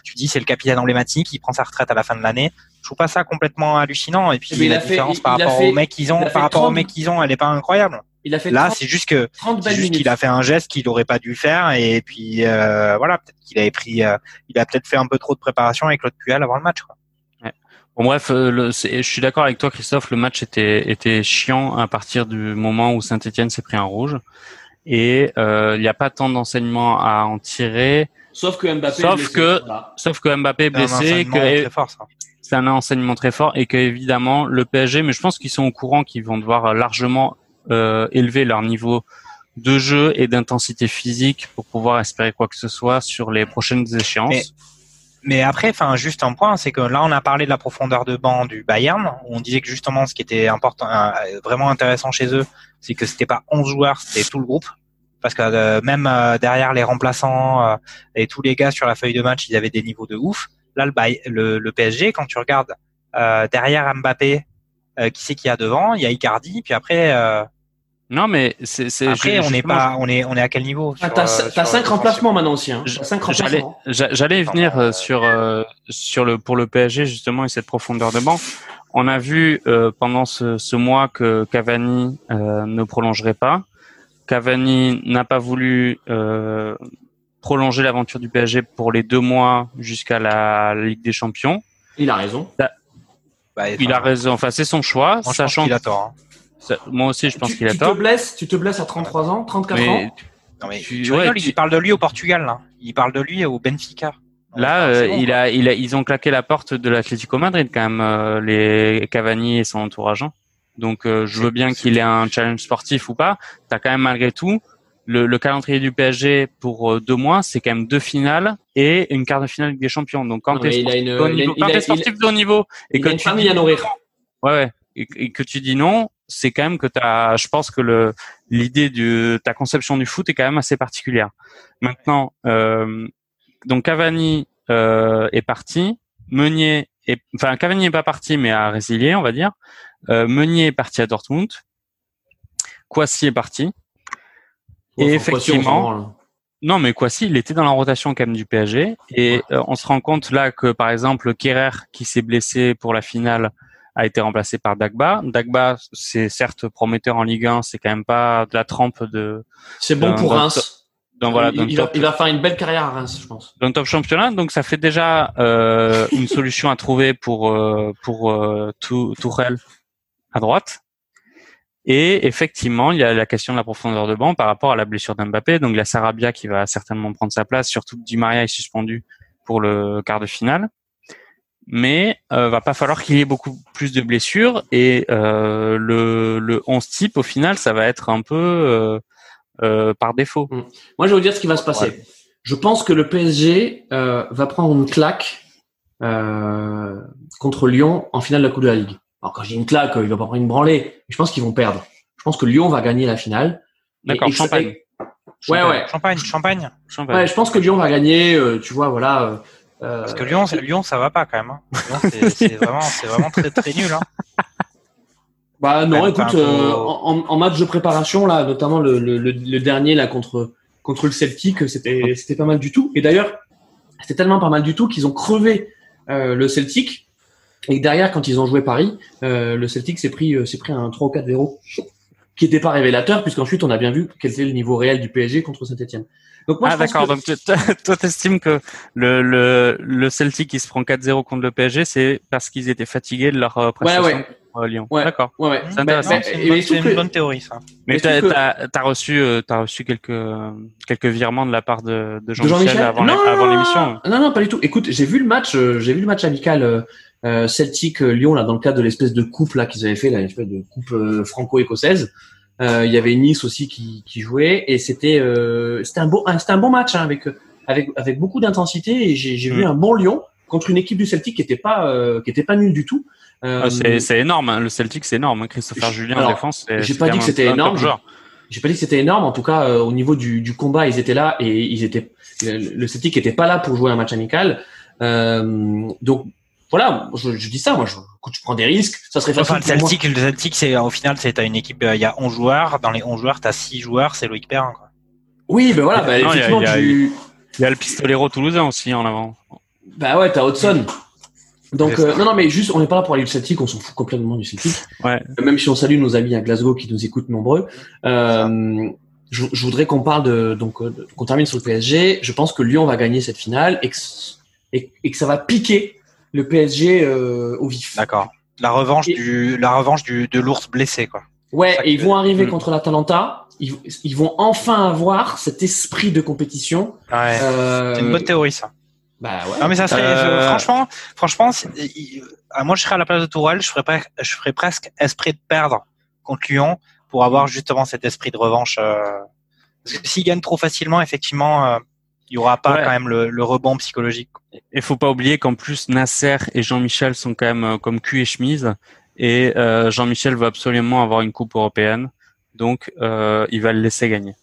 tu dis c'est le capitaine emblématique, il prend sa retraite à la fin de l'année trouve pas ça complètement hallucinant. Et puis la différence par rapport aux mecs qu'ils ont, par rapport aux mecs qu'ils ont, elle est pas incroyable. Il a fait là, c'est juste que c'est juste qu'il a fait un geste qu'il aurait pas dû faire et puis euh, voilà, peut-être qu'il avait pris, euh, il a peut-être fait un peu trop de préparation avec Claude Puel avant le match. Quoi. Bon bref, euh, le, je suis d'accord avec toi Christophe, le match était était chiant à partir du moment où Saint-Etienne s'est pris un rouge et il n'y a pas tant d'enseignements à en tirer. Sauf que Mbappé sauf blessé, que sauf que Mbappé est blessé, que c'est un enseignement très fort et que évidemment le PSG, mais je pense qu'ils sont au courant qu'ils vont devoir largement euh, élever leur niveau de jeu et d'intensité physique pour pouvoir espérer quoi que ce soit sur les prochaines échéances. Mais, après, enfin, juste un point, c'est que là, on a parlé de la profondeur de banc du Bayern. On disait que justement, ce qui était important, euh, vraiment intéressant chez eux, c'est que c'était pas 11 joueurs, c'était tout le groupe. Parce que euh, même derrière les remplaçants et tous les gars sur la feuille de match, ils avaient des niveaux de ouf. Là, le, le, PSG, quand tu regardes euh, derrière Mbappé, euh, qui c'est qu'il y a devant Il y a Icardi, puis après. Euh, non, mais c'est. Après, on n'est pas, on est, on est à quel niveau ah, T'as cinq remplacements maintenant aussi. Hein. Cinq remplacements. J'allais venir sur sur le pour le PSG justement et cette profondeur de banc. On a vu pendant ce, ce, mois que Cavani ne prolongerait pas. Cavani n'a pas voulu prolonger l'aventure du PSG pour les deux mois jusqu'à la Ligue des Champions. Il a raison. Bah, il a raison. Enfin, c'est son choix, sachant qu'il a tort. Hein. moi aussi, je pense qu'il a tort. Tu te blesses, tu te blesses à 33 ans, 34 ans. Non mais tu, il parle de lui au Portugal là. Il parle de lui au Benfica. Là, euh, il, a, il a, ils ont claqué la porte de l'Atlético Madrid quand même, euh, les Cavani et son entourage. Donc, euh, je veux bien qu'il ait un challenge sportif ou pas. T'as quand même malgré tout le, le, calendrier du PSG pour euh, deux mois, c'est quand même deux finales et une quart de finale des Champions. Donc quand tu es sportif, de haut niveau, quand sportif de haut niveau et que tu dis, à nourrir. Ouais, ouais et, que tu dis non, c'est quand même que tu as je pense que le l'idée de ta conception du foot est quand même assez particulière. Maintenant euh, donc Cavani euh, est parti, Meunier est enfin Cavani n'est pas parti mais a résilié, on va dire. Euh, Meunier est parti à Dortmund. Kwasi est parti et effectivement, non, mais quoi si, il était dans la rotation quand même du PSG. Et euh, on se rend compte là que, par exemple, Kerrer, qui s'est blessé pour la finale, a été remplacé par Dagba. Dagba, c'est certes prometteur en Ligue 1, c'est quand même pas de la trempe de. C'est bon pour Reims. Donc voilà, il, il, va, il, va, faire une belle carrière à Reims, je pense. Dans le top championnat, donc ça fait déjà euh, une solution à trouver pour euh, pour Tourelle à droite. Et effectivement, il y a la question de la profondeur de banc par rapport à la blessure d'Mbappé. Donc, il y a Sarabia qui va certainement prendre sa place, surtout que Di Maria est suspendu pour le quart de finale. mais euh, va pas falloir qu'il y ait beaucoup plus de blessures et euh, le, le 11 type au final ça va être un peu euh, euh par défaut. Mm. Moi je vais vous dire ce qui va se passer. Je pense que le PSG va prendre une claque contre Lyon en finale de la Coupe de la Ligue. Alors quand je dis une claque, il va pas prendre une branlée. Je pense qu'ils vont perdre. Je pense que Lyon va gagner la finale. D'accord, champagne. Ouais, ouais. Champagne, champagne. champagne. Ouais, je pense que Lyon va gagner. tu vois, voilà euh, Parce que Lyon, Lyon, ça va pas quand même. Hein. c'est vraiment, c'est vraiment très très nul. Hein. Bah non, écoute, euh, en, en, match de préparation là, notamment le, le, le, dernier là contre contre le Celtic, c'était c'était pas mal du tout. Et d'ailleurs, c'était tellement pas mal du tout qu'ils ont crevé euh, le Celtic. Et derrière, quand ils ont joué Paris, euh, le Celtic s'est pris s'est pris un 3 ou 4 0 qui n'était pas révélateur, puisqu'ensuite on a bien vu quel était le niveau réel du PSG contre Saint-Etienne. Donc moi, ah d'accord. Donc toi, t'estimes que le, le, le Celtic qui se prend 4-0 contre le PSG, c'est parce qu'ils étaient fatigués de leur euh, prestation ouais, ouais. Lyon. Ouais. D'accord. Ouais, ouais. C'est intéressant. c'est une, bonne théorie ça. Mais t'as as, as, reçu euh, t'as reçu quelques quelques virements de la part de, de Jean-Michel Jean avant, avant l'émission. Non non pas du tout. Écoute, j'ai vu le match, euh, j'ai vu le match amical. Euh, Celtic Lyon là dans le cadre de l'espèce de coupe là qu'ils avaient fait là, une espèce de coupe franco-écossaise. Euh, il y avait Nice aussi qui, qui jouait et c'était euh, c'était un bon c'était un bon match hein, avec avec avec beaucoup d'intensité et j'ai vu mm. un bon Lyon contre une équipe du Celtic qui était pas euh, qui était pas nulle du tout. Ah, c'est énorme, hein. le Celtic c'est énorme. Hein. Christopher Julien en défense. J'ai pas dit que c'était énorme. J'ai pas dit que c'était énorme. En tout cas, au niveau du, du combat, ils étaient là et ils étaient le, Celtic était pas là pour jouer un match amical. donc voilà, je, je, dis ça, moi, je, quand tu prends des risques, ça serait facile. Enfin, le Celtic, le Celtic, c'est au final, c'est une équipe, euh, il y a 11 joueurs, dans les 11 joueurs, tu as 6 joueurs, c'est Loïc Perrin. Quoi. Oui, ben voilà, bah, effectivement, il y, a, tu... il y a le pistolero toulousain aussi en avant. Bah ouais, t'as Hudson. Donc euh, non, non, mais juste, on n'est pas là pour aller du Celtic, on s'en fout complètement du Celtic. Ouais. Même si on salue nos amis à Glasgow qui nous écoutent nombreux. Euh, je, je, voudrais qu'on parle de donc euh, qu'on termine sur le PSG. Je pense que Lyon va gagner cette finale et que, et, et que ça va piquer le PSG euh, au vif. D'accord. La revanche du la revanche du de l'ours blessé quoi. Ouais, et ils vont arriver mm. contre l'Atalanta. Ils, ils vont enfin avoir cet esprit de compétition. Ouais. Euh... C'est une bonne théorie ça. Bah ouais. Non mais ça serait euh... franchement, franchement, moi je serais à la place de Tourelle, je ferais pas, je ferais presque esprit de perdre contre Lyon pour avoir justement cet esprit de revanche. Euh... Parce que s'ils gagnent trop facilement, effectivement, euh, il y aura pas quand même le, le, rebond psychologique. Il faut pas oublier qu'en plus Nasser et Jean-Michel sont quand même euh, comme cul et chemise et euh, Jean-Michel veut absolument avoir une coupe européenne, donc euh, il va le laisser gagner.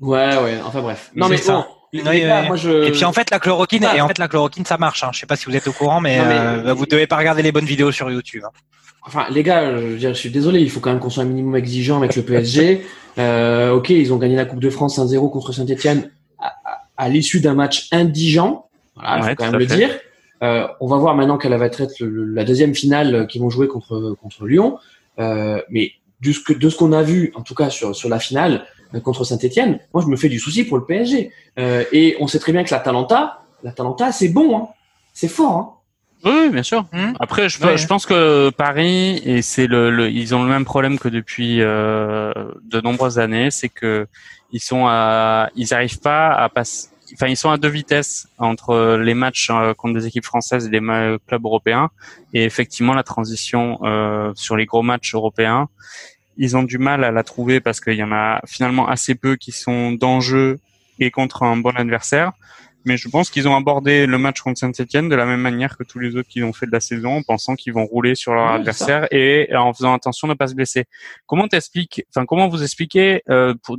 Ouais, ouais. Enfin bref. Non mais bon. Moi je... Et puis en fait la chloroquine et en fait la chloroquine ça marche. Hein. Je sais pas si vous êtes au courant, mais, euh, vous devez pas regarder les bonnes vidéos sur YouTube. Hein. Enfin les gars, je, je, suis désolé, il faut quand même qu'on soit un minimum exigeant avec le PSG. euh, ok, ils ont gagné la Coupe de France 1-0 contre Saint-Etienne à l'issue d'un match indigent. Voilà, faut quand même le dire. Euh, on va voir maintenant quelle va être la deuxième finale qu'ils vont jouer contre contre Lyon. Euh, mais de ce que de ce qu'on a vu, en tout cas sur sur la finale contre Saint-Etienne, moi je me fais du souci pour le PSG. Euh, et on sait très bien que la Talenta, la Talenta, c'est bon, hein. c'est fort. Hein. Oui, bien sûr. Mmh. Après, je, je, pense que Paris et c'est le, le, ils ont le même problème que depuis euh, de nombreuses années, c'est que ils sont à, ils arrivent pas à passer. Enfin, ils sont à deux vitesses entre les matchs euh, contre des équipes françaises et des clubs européens. Et effectivement, la transition euh, sur les gros matchs européens, ils ont du mal à la trouver parce qu'il y en a finalement assez peu qui sont d'enjeu et contre un bon adversaire mais je pense qu'ils ont abordé le match contre Saint-Etienne de la même manière que tous les autres qu'ils ont fait de la saison, en pensant qu'ils vont rouler sur leur adversaire et en faisant attention de ne pas se blesser. Comment t'expliques, enfin comment vous expliquez, euh, pour,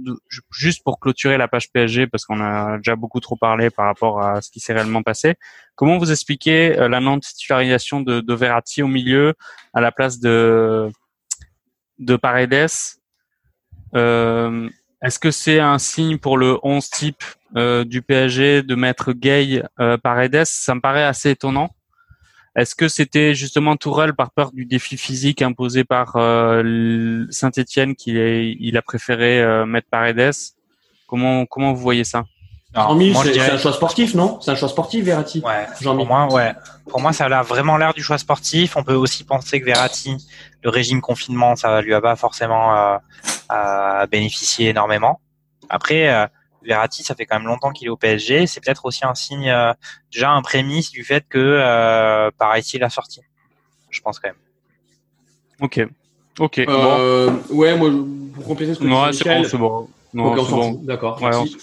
juste pour clôturer la page PSG, parce qu'on a déjà beaucoup trop parlé par rapport à ce qui s'est réellement passé, comment vous expliquez euh, la non-titularisation de, de Verratti au milieu à la place de de Paredes. Euh, Est-ce que c'est un signe pour le 11 type euh, du PSG de mettre Gay euh, Paredes, ça me paraît assez étonnant. Est-ce que c'était justement Tourelle par peur du défi physique imposé par euh, Saint-Etienne qu'il il a préféré euh, mettre Paredes? Comment comment vous voyez ça? C'est un choix sportif, non? C'est un choix sportif, Verratti. Ouais. Pour moi, ouais. Pour moi, ça a vraiment l'air du choix sportif. On peut aussi penser que Verratti, le régime confinement, ça lui a pas forcément euh, bénéficié énormément. Après, Verratti, ça fait quand même longtemps qu'il est au PSG. C'est peut-être aussi un signe, euh, déjà un prémisse du fait que euh, par ici la sortie. Je pense quand même. Ok. Ok. Euh, Ouais, moi, pour compléter ce que tu c'est bon, c'est bon. D'accord. Ouais, merci.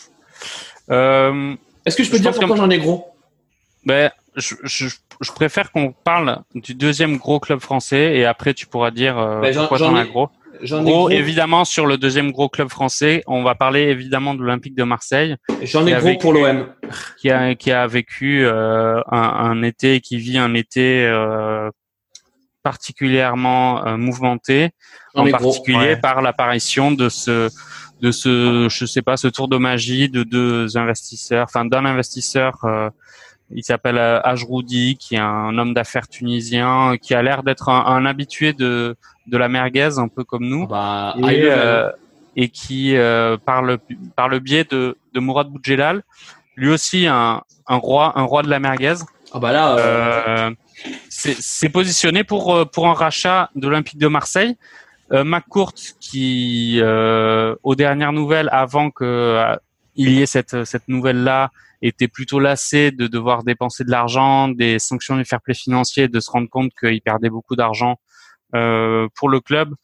Euh, Est-ce que je peux je dire pourquoi j'en ai gros? Ben, je, je, je préfère qu'on parle du deuxième gros club français et après tu pourras dire euh, Ben, pourquoi j'en t'en as ai- gros. Gros, gros. évidemment, sur le deuxième gros club français, on va parler évidemment de l'Olympique de Marseille, J'en ai gros vécu- pour l'OM. qui a, qui a vécu euh, un, un été, qui vit un été euh, particulièrement euh, mouvementé, en gros. particulier ouais. par l'apparition de ce, de ce, je sais pas, ce tour de magie de deux investisseurs, enfin d'un investisseur. euh, il s'appelle euh, Ajroudi, qui est un homme d'affaires tunisien, qui a l'air d'être un, un habitué de, de la merguez, un peu comme nous Bah, et, euh, qui euh, par le par le biais de, de Mourad Boudjelal, lui aussi un, un roi un roi de la merguez, Ah bah là, euh, euh, s'est s'est positionné pour euh, pour un rachat de l'Olympique de Marseille. Euh, McCourt qui euh, aux dernières nouvelles avant que euh, il y ait cette cette nouvelle là était plutôt lassé de devoir dépenser de l'argent, des sanctions du fair play financier, de se rendre compte qu'il perdait beaucoup d'argent euh, pour le club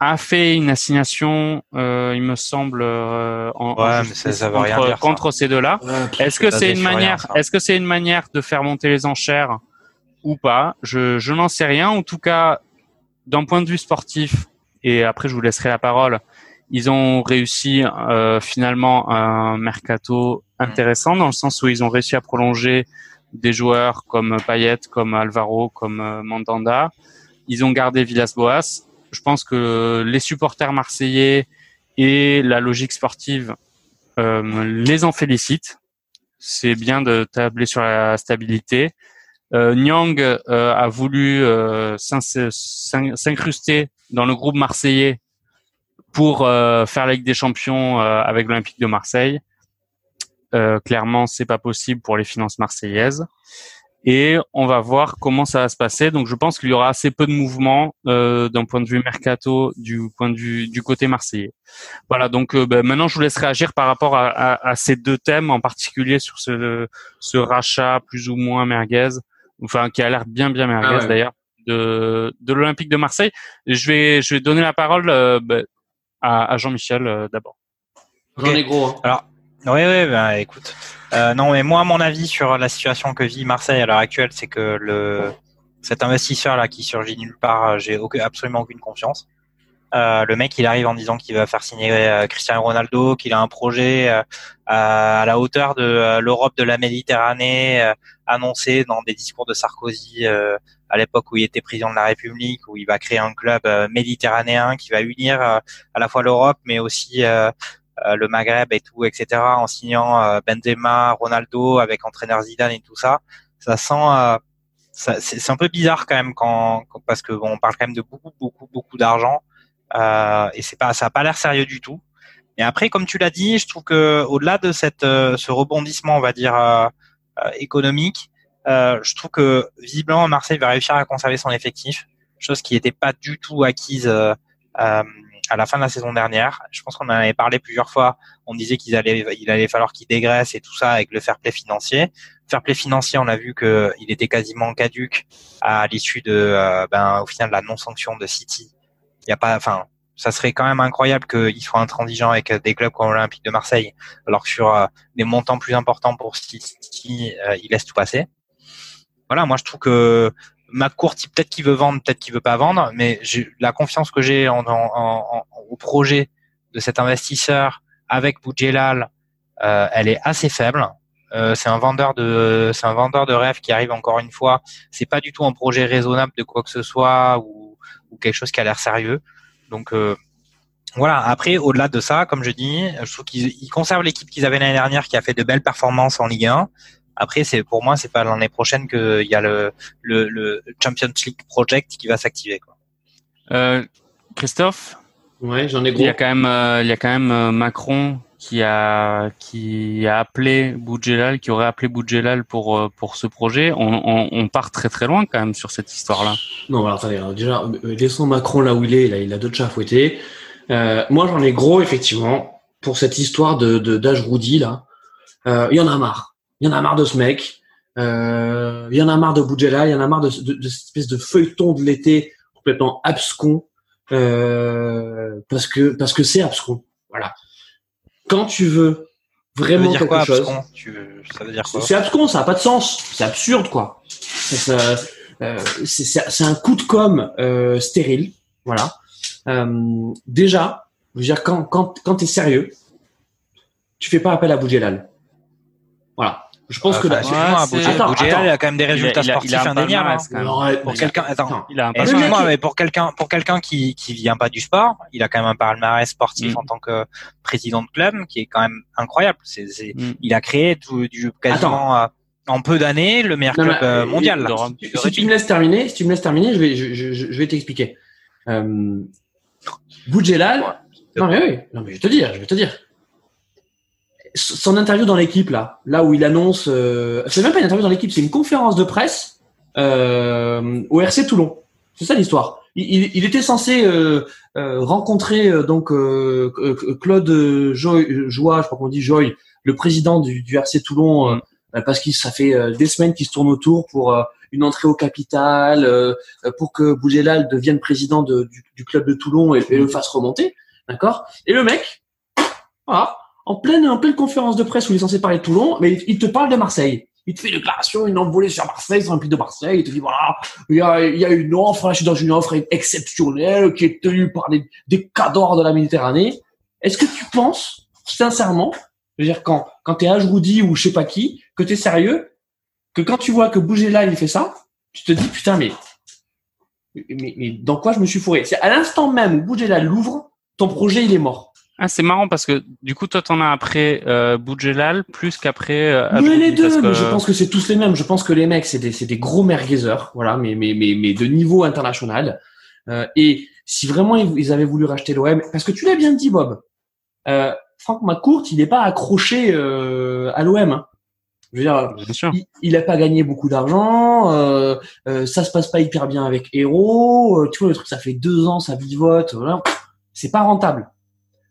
a fait une assignation, euh, il me semble, euh, en, en Ouais, ça- ça rien contre, dire, ça. contre ces deux-là. Est-ce que c'est une manière, est-ce que c'est une manière de faire monter les enchères ou pas? Je, je n'en sais rien. En tout cas, d'un point de vue sportif, et après je vous laisserai la parole, ils ont réussi euh, finalement un mercato intéressant dans le sens où ils ont réussi à prolonger des joueurs comme Payet, comme Alvaro, comme euh, Mandanda. Ils ont gardé Villas-Boas. Je pense que les supporters marseillais et la logique sportive euh, les en félicitent. C'est bien de tabler sur la stabilité. Euh, Nyang euh, a voulu euh, s'in- s'in- s'incruster dans le groupe marseillais pour euh, faire la Ligue des Champions avec l'Olympique de Marseille. Clairement, c'est pas possible pour les finances marseillaises. Et on va voir comment ça va se passer. Donc, je pense qu'il y aura assez peu de mouvements euh, d'un point de vue mercato, du point de vue du côté marseillais. Voilà. Donc, ben, maintenant, je vous laisse réagir par rapport à ces deux thèmes, en particulier sur ce, ce rachat plus ou moins merguez, enfin qui a l'air bien bien merguez Ah ouais. d'ailleurs de, de l'Olympique de Marseille. Je vais je vais donner la parole euh, ben, à, à Jean-Michel euh, d'abord. j'en ai gros. hein. Alors, oui, oui, ben, écoute. Euh, non, mais moi, mon avis sur la situation que vit Marseille à l'heure actuelle, c'est que le cet investisseur là qui surgit nulle part, j'ai aucun- absolument aucune confiance. Euh, le mec, il arrive en disant qu'il va faire signer euh, Cristiano Ronaldo, qu'il a un projet euh, à, à la hauteur de euh, l'Europe de la Méditerranée, euh, annoncé dans des discours de Sarkozy euh, à l'époque où il était président de la République, où il va créer un club euh, méditerranéen qui va unir euh, à la fois l'Europe, mais aussi euh, euh, le Maghreb et tout, etc. En signant euh, Benzema, Ronaldo avec entraîneur Zidane et tout ça, ça sent, euh, c'est un peu bizarre quand même quand, quand- parce que bon, on parle quand même de beaucoup, beaucoup, beaucoup d'argent euh, et c'est pas, ça a pas l'air sérieux du tout. Et après, comme tu l'as dit, je trouve que au-delà de cette, euh, ce rebondissement, on va dire euh, euh, économique, je trouve que visiblement Marseille va réussir à conserver son effectif, chose qui n'était pas du tout acquise à la fin de la saison dernière. Je pense qu'on en avait parlé plusieurs fois. On disait qu'il allait, il allait falloir qu'ils dégraissent et tout ça avec le fair play financier. Fair play financier, on a vu que il était quasiment caduque à l'issue de, ben, au final, de la non-sanction de City. Il a pas, enfin, ça serait quand même incroyable qu'ils soient intransigeants avec des clubs comme l'Olympique de Marseille, alors que sur euh, des montants plus importants pour City, euh, ils laissent tout passer. Voilà, moi je trouve que McCourt, peut-être qu'il veut vendre, peut-être qu'il veut pas vendre, mais la confiance que j'ai en- en- en- au projet de cet investisseur avec Boudjelal, euh, elle est assez faible. Euh, c'est un vendeur de, c'est un vendeur de rêve qui arrive encore une fois. C'est pas du tout un projet raisonnable de quoi que ce soit ou, ou quelque chose qui a l'air sérieux. Donc euh, voilà. Après, au-delà de ça, comme je dis, je trouve qu'ils ils conservent l'équipe qu'ils avaient l'année dernière, qui a fait de belles performances en Ligue 1. Après, c'est pour moi, c'est pas l'année prochaine qu'il y a le, le, le Champions League Project qui va s'activer. quoi. Euh, Christophe, Ouais, j'en ai il gros. y a quand même euh, il y a quand même euh, Macron qui a qui a appelé Boudjelal, qui aurait appelé Boudjelal pour euh, pour ce projet. On, part très très loin quand même sur cette histoire-là. Non, alors, attendez, déjà, euh, laissons Macron là où il est, là, il a d'autres chats à fouetter. Euh, moi, j'en ai gros, effectivement, pour cette histoire de d'Ajroudi là. Euh, il y en a marre. Il y en a marre de ce mec. Il y en a marre de Boudjela. Il y en a marre de, de, de cette espèce de feuilleton de l'été complètement abscon. Parce que parce que c'est abscon. Voilà. Quand tu veux vraiment dire quelque quoi, chose, abscon? Tu- Ça veut dire quoi? C'est abscon, ça a pas de sens. C'est absurde, quoi. C'est euh, c'est- c'est un coup de com euh, stérile, voilà. Euh, déjà, je veux dire, quand quand quand t'es sérieux, tu fais pas appel à Boudjelal. Voilà. Je pense que Enfin, là, il a quand même des résultats il a- il a sportifs un indéniables. hein. palmarès, quand même. Non, ouais, Pour quelqu'un, attends. Il a Excuse-moi, mais pour quelqu'un, pour quelqu'un qui qui vient pas du sport, il a quand même un palmarès sportif Mm. en tant que président de club qui est quand même incroyable. C'est, c'est- Mm. il a créé tout, du quasiment euh, en peu d'années le meilleur Non, club mais, euh, euh, mondial. là. Si, si tu me laisses terminer, si tu me laisses terminer, je vais, je, je, je vais t'expliquer. Euh, Boudjelal, non mais oui, non mais je vais te dire, je vais te dire. Son interview dans l'équipe là, là où il annonce, euh, c'est même pas une interview dans l'équipe, c'est une conférence de presse euh, au RC Toulon. C'est ça l'histoire. Il, il, était censé euh, euh, rencontrer euh, donc euh, Claude Joy, Joie, je crois qu'on dit Joy, le président du, du RC Toulon, parce qu'il ça fait des semaines qu'il se tourne autour pour une entrée au capital, pour que Bougelal devienne président de- du, du club de Toulon et, et le fasse remonter, d'accord? Et le mec, voilà, en pleine en pleine conférence de presse où il est censé parler de Toulon, mais il, te parle de Marseille. Il te fait une déclaration, une envolée sur Marseille, sur pic de Marseille. Il te dit voilà, il y a, il y a une offre, là, je suis dans une offre exceptionnelle qui est tenue par des, des cadors de la Méditerranée. Est-ce que tu penses, sincèrement, je veux dire, quand, quand t'es Ajroudi ou je sais pas qui, que t'es sérieux, que quand tu vois que Bougela, il fait ça, tu te dis, putain, mais, mais, mais dans quoi je me suis fourré? C'est à l'instant même où Bougela l'ouvre, ton projet, il est mort. Ah, c'est marrant parce que du coup, toi, t'en as après euh, Boudjelal plus qu'après. Euh, Mais Ajroudi, les deux, que- mais je pense que c'est tous les mêmes. Je pense que les mecs, c'est des, c'est des gros merguezers, voilà, mais, mais, mais, mais de niveau international. Euh, et si vraiment ils, avaient voulu racheter l'OM, parce que tu l'as bien dit, Bob, euh, Franck McCourt, il n'est pas accroché euh, à l'OM. Hein. Je veux dire, Bien sûr. il, il a pas gagné beaucoup d'argent, euh, euh, ça se passe pas hyper bien avec Hero, euh, tu vois le truc, ça fait deux ans, ça vivote, voilà, c'est pas rentable.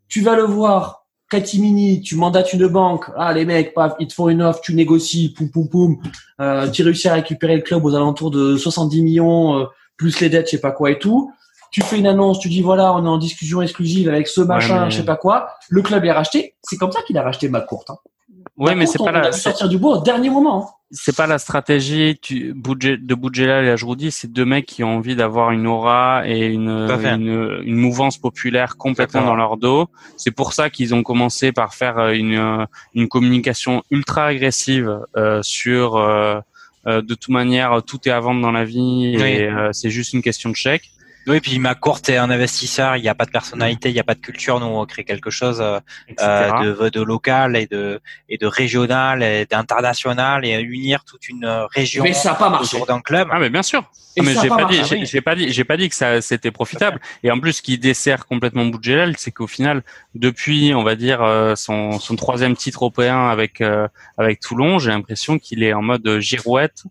Tu vas le voir, Katimini, tu mandates une banque, ah les mecs, paf, ils te font une offre, tu négocies, poum poum poum, euh, tu réussis à récupérer le club aux alentours de 70 millions, euh, plus les dettes, je sais pas quoi et tout. Tu fais une annonce, tu dis voilà, on est en discussion exclusive avec ce machin, mais- je sais pas quoi. Le club est racheté. C'est comme ça qu'il a racheté McCourt. Hein. Ouais, mais c'est pas l'a sortir du bois au dernier moment. hein. c'est pas la stratégie tu, de Boudjelal et Ajroudi. C'est deux mecs qui ont envie d'avoir une aura et une, une, une mouvance populaire complètement dans leur dos. C'est pour ça qu'ils ont commencé par faire euh, une, euh, une communication ultra agressive euh, sur euh, euh, de toute manière tout est à vendre dans la vie et Oui. euh, c'est juste une question de chèque. Oui, puis McCourt est un investisseur, il n'y a pas de personnalité, il n'y a pas de culture. Nous, on crée quelque chose euh, etc. de, de local et de, et de régional et d'international et unir toute une euh, région Mais ça n'a pas marché. autour d'un club. Ah mais bien sûr. Et Ah, mais j'ai pas pas, dit, j'ai pas dit, j'ai pas dit que ça c'était profitable. Et en plus, ce qui dessert complètement Boudjelal, c'est qu'au final, depuis, on va dire euh, son, son troisième titre européen avec euh, avec Toulon, j'ai l'impression qu'il est en mode girouette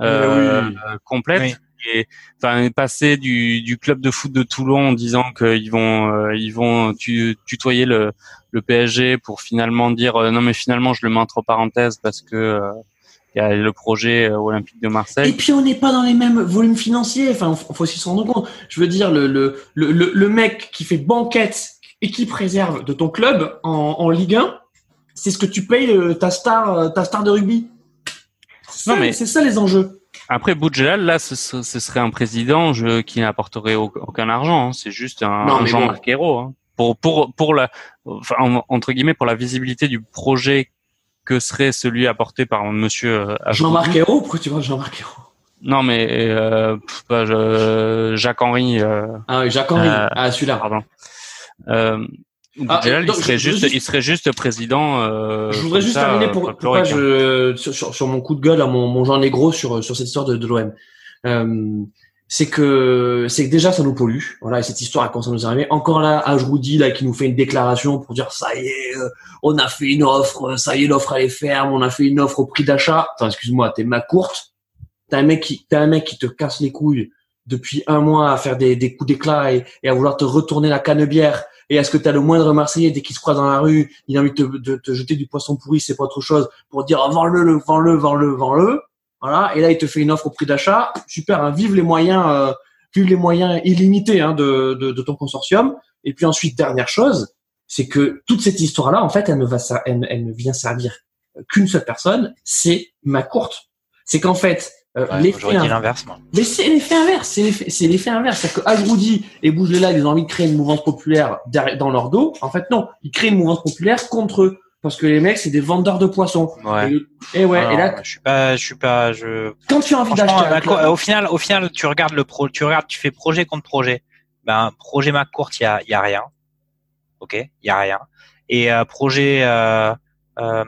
euh, oui. euh, complète. Oui. Et enfin, passer du, du club de foot de Toulon en disant qu'ils vont euh, ils vont tu- tutoyer le le PSG pour finalement dire euh, non mais finalement je le mets entre parenthèses parce que euh, il y a le projet olympique de Marseille. Et puis on n'est pas dans les mêmes volumes financiers. Enfin, faut aussi se rendre compte. Je veux dire, le le le, mec qui fait banquette, équipe réserve de ton club en, en Ligue 1, c'est ce que tu payes ta star ta star de rugby. C'est Non, ça, mais- c'est ça les enjeux. Après Boudjelal, là, ce, ce- ce serait un président je, qui n'apporterait au- aucun argent. hein. C'est juste un, Non, un Jean-Marc Ayrault, hein. Pour pour pour la enfin, en- entre guillemets pour la visibilité du projet que serait celui apporté par Monsieur euh. Jean-Marc Ayrault, pourquoi tu vois Jean-Marc Ayrault? Non, mais euh, pff, pas, je- Jacques Henry. Euh, Ah, oui, Jacques Henry. Euh, ah, celui-là. pardon. Euh, Ah, donc, il serait juste, juste- il serait juste président. Euh, Je voudrais juste ça, terminer euh, pour folklorique, hein. je sur, sur, mon coup de gueule à mon, mon Jean Négro sur sur cette histoire de, de l'OM. Euh, c'est que c'est que déjà ça nous pollue. Voilà, et cette histoire elle commence à nous arriver. Encore là, Ajroudi là qui nous fait une déclaration pour dire ça y est, euh, on a fait une offre, ça y est, l'offre elle est ferme, on a fait une offre au prix d'achat. Attends, excuse-moi, t'es ma courte. T'as un mec qui t'as un mec qui te casse les couilles depuis un mois à faire des, des coups d'éclat et, et à vouloir te retourner la canebière Et est-ce que tu as le moindre Marseillais dès qu'il se croise dans la rue, il a envie de te, de te jeter du poisson pourri, c'est pas autre chose, pour dire oh, vends-le, vends-le, vends-le, vends-le. Voilà. Et là, il te fait une offre au prix d'achat. Super. Hein, vive les moyens, euh, vive les moyens illimités hein, de, de, de ton consortium. Et puis ensuite, dernière chose, c'est que toute cette histoire-là, en fait, elle ne va, elle, elle ne vient servir qu'une seule personne, c'est ma courte. C'est qu'en fait, euh, ouais, l'effet l'inverse, Mais c'est l'effet inverse, c'est l'effet, c'est l'effet inverse. C'est-à-dire que Ajroudi et Bougelela, ils ont envie de créer une mouvance populaire dans leur dos. En fait, non, ils créent une mouvance populaire contre eux. Parce que les mecs, c'est des vendeurs de poissons. Ouais. Et, ouais. et là, je suis pas, je suis pas, je. Quand tu as envie d'acheter, au final, au final, tu regardes le pro, tu regardes, tu fais projet contre projet. Ben, projet McCourt, il y a, il y a rien. Ok, il y a rien. Et euh, projet euh, euh,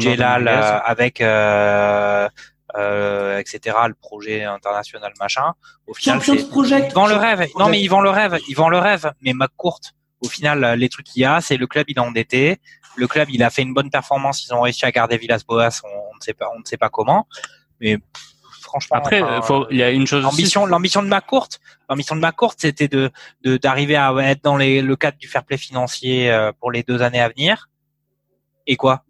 Jelal euh, avec euh, euh, etc. Le projet international machin. Au final, Project. Ils vendent le rêve. Non, mais ils vendent le rêve. Ils vendent le rêve. Mais McCourt, au final, les trucs qu'il y a, c'est le club il est endetté. Le club il a fait une bonne performance. Ils ont réussi à garder Villas-Boas. On, on, ne sait pas, on ne sait pas comment. Mais franchement. Après, il y a une chose. L'ambition, l'ambition de McCourt, l'ambition de McCourt, c'était de d'arriver à être dans les, le cadre du fair play financier euh, pour les deux années à venir. Et quoi?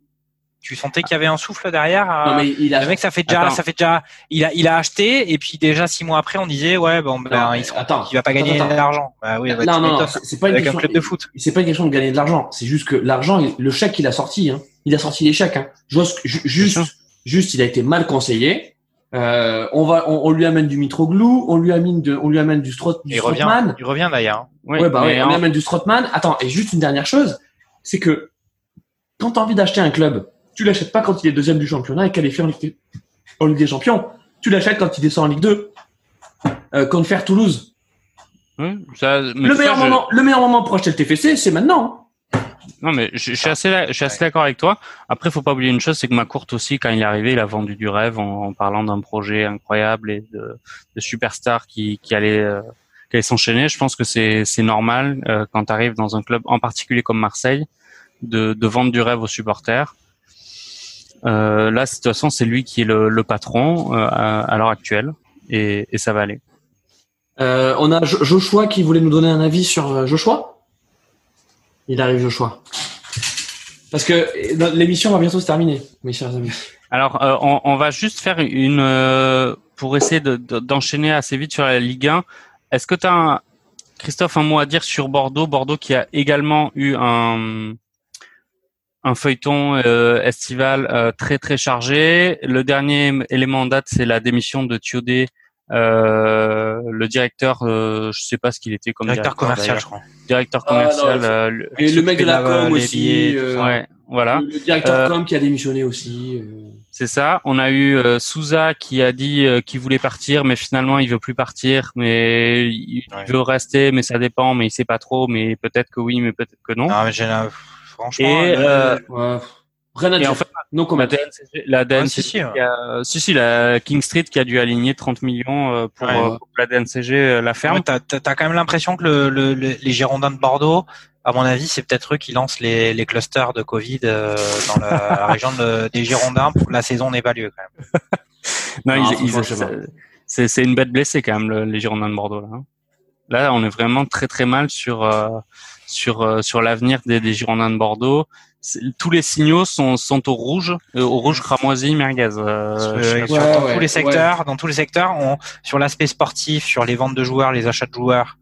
Tu sentais qu'il y avait un souffle derrière. Euh, non, mais il a... Le mec, ça fait déjà, ça fait déjà, il a, il a acheté et puis déjà six mois après, on disait ouais, bon, ben, non, il, attends, il va pas gagner de l'argent. Bah oui, bah, non, non, c'est pas une question, un club de foot. C'est pas une question de gagner de l'argent. C'est juste que l'argent, le chèque qu'il a sorti, hein, il a sorti les chèques. Hein. Juste, juste, juste, il a été mal conseillé. Euh, on va, on, on, lui amène du Mitroglou, on lui amène de, on lui amène du, Strot, du il Strotman. Revient, il revient d'ailleurs. Oui, ouais, bah ouais, on lui amène du Strotman. Attends, et juste une dernière chose, c'est que quand tu as envie d'acheter un club, tu l'achètes pas quand il est deuxième du championnat et qualifié en Ligue, en Ligue des Champions. Tu l'achètes quand il descend en Ligue 2. Euh, contre faire Toulouse. Oui, ça, le, meilleur ça, moment, je... le meilleur moment pour acheter le TFC, c'est maintenant. Hein. Non, mais je, je suis assez, je suis assez d'accord avec toi. Après, faut pas oublier une chose, c'est que McCourt aussi, quand il est arrivé, il a vendu du rêve en, en parlant d'un projet incroyable et de, de superstars qui, qui allait, euh, qui allait s'enchaîner. Je pense que c'est, c'est normal euh, quand tu arrives dans un club, en particulier comme Marseille, de, de vendre du rêve aux supporters. Euh, là, de toute façon, c'est lui qui est le, le patron euh, à, à l'heure actuelle, et, et, ça va aller. Euh, on a Joshua qui voulait nous donner un avis sur euh, Joshua? Il arrive Joshua. Parce que l'émission va bientôt se terminer, mes chers amis. Alors, euh, on, on, va juste faire une euh, pour essayer d'enchaîner de, assez vite sur la Ligue 1. Est-ce que tu as, un, Christophe, un mot à dire sur Bordeaux? Bordeaux qui a également eu un, un feuilleton euh, estival euh, très très chargé. Le dernier élément en date, c'est la démission de Thiodé, euh, le directeur, euh, je sais pas ce qu'il était comme directeur, directeur commercial, je crois. Directeur commercial. Ah, non, et le mec de la com aussi. ouais, voilà. Le directeur com qui a démissionné aussi. C'est ça. On a eu euh, Souza qui a dit euh, qu'il voulait partir, mais finalement il veut plus partir, mais il ouais. veut rester, mais ça dépend, mais il sait pas trop, mais peut-être que oui, mais peut-être que non. Non, mais j'ai franchement. Et, euh, ouais. Rien à dire. En fait, non la DNCG, la DNCG si, si, a, si, si, la King Street qui a dû aligner 30 millions pour, ouais. pour la DNCG la ferme. Ouais, t'as, t'as quand même l'impression que le, le, le, les Girondins de Bordeaux, à mon avis, c'est peut-être eux qui lancent les, les clusters de Covid euh, dans la, la région de, des Girondins pour que la saison n'ait pas lieu quand même. non, non, ils, ils, c'est, c'est une bête blessée quand même le, les Girondins de Bordeaux là. Hein. Là, on est vraiment très très mal sur euh, sur euh, sur l'avenir des, des Girondins de Bordeaux. Tous les signaux sont sont au rouge, euh, au rouge cramoisi merguez. Ouais, dans ouais, tous les secteurs, dans tous les secteurs, on, sur l'aspect sportif, sur les ventes de joueurs, les achats de joueurs,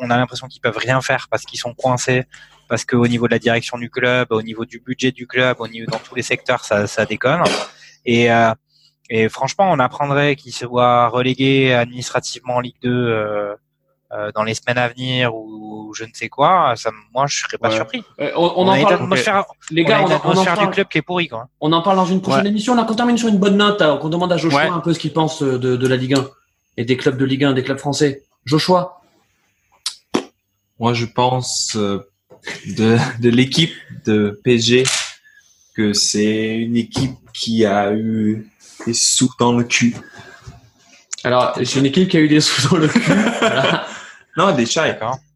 on a l'impression qu'ils peuvent rien faire parce qu'ils sont coincés, parce qu'au niveau de la direction du club, au niveau du budget du club, au niveau dans tous les secteurs, ça, ça déconne. Et, euh, et franchement, on apprendrait qu'ils soient relégués administrativement en Ligue 2 euh, euh, dans les semaines à venir ou je ne sais quoi. Ça, moi, je serais pas ouais. surpris. on, on, on, en parle. Okay. Les gars, on, on, en parle du club qui est pourri. Quoi. On en parle dans une prochaine ouais. émission. On a qu'on termine sur une bonne note. Hein, qu'on demande à Joshua ouais. un peu ce qu'il pense de, de la Ligue 1 et des clubs de Ligue 1, des clubs français. Joshua. Moi, je pense euh, de, de l'équipe de PSG que c'est une équipe qui a eu des sous dans le cul. Alors, c'est une équipe qui a eu des sous dans le cul. voilà. Non, des chats.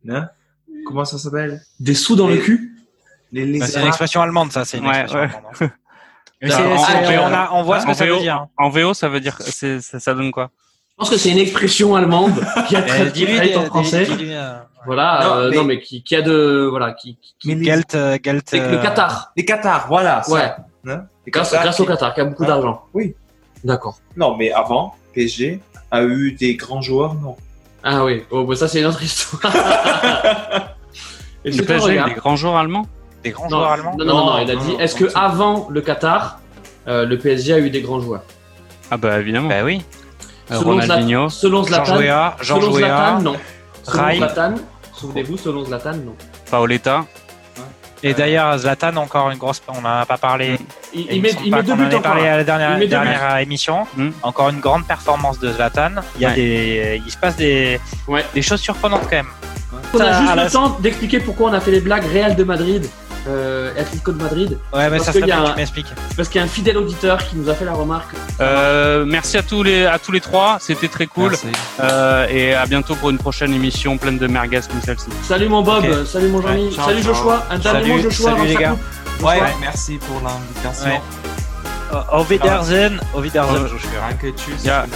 Hein Comment ça s'appelle? Des sous dans les, le cul? Les, les bah, C'est une expression allemande, ça. C'est une ouais, expression ouais. allemande. En, en, on, a, on voit ce que ça VO, veut dire. En VO, ça veut dire, ça, ça donne quoi? Je pense que c'est une expression allemande qui a traduit en français. Dis, Voilà, Non, euh, mais- non mais qui, qui a de voilà, qui, qui- qui- Mais les- Gelt, euh, avec le euh, Qatar. Les Qatar, voilà. ça, Ouais. hein. Les Grâce, Qatar grâce au Qatar, qui a beaucoup Ah, d'argent. oui. D'accord. Non, mais avant, PSG a eu des grands joueurs, non. Ah oui, oh, bah ça c'est une autre histoire. Et Le PSG, des grands joueurs allemands? Des grands Non, joueurs allemands? Non, non, non, Non, il a non, dit est-ce que avant le Qatar, euh, le PSG a eu des grands joueurs? Ah bah évidemment. Bah oui. Euh, Selon Ronaldinho. Zlatan, selon Jean Zlatan, Jouéa, Jean selon Jouéa, Zlatan, non. Selon. Zlatan, souvenez-vous, selon Zlatan, non. Paoletta. Et d'ailleurs, Zlatan, encore une grosse, on n'en a pas parlé. Il, Il, il me met, il pas met deux buts en parlé à la dernière, émission. Mm. Encore une grande performance de Zlatan. Il y a Ouais. des, il se passe des, Ouais. des choses surprenantes quand même. On a juste le temps d'expliquer pourquoi on a fait les blagues Real de Madrid, euh, Atlético de Madrid. Ouais, mais Parce ça serait bien un- tu. Parce qu'il y a un fidèle auditeur qui nous a fait la remarque. Euh, merci à tous les à tous les trois, c'était très cool. Merci. Euh, et à bientôt pour une prochaine émission pleine de merguez comme celle-ci. Salut mon Bob, salut mon Jean-Mi, Ouais, salut ciao. Joshua. Un dernier mot Joshua salut les gars. Ouais, merci pour l'invitation. Ouais. Au Wiedersehen, au Wiedersehen, Joshua. Danke, tschüss. Ja.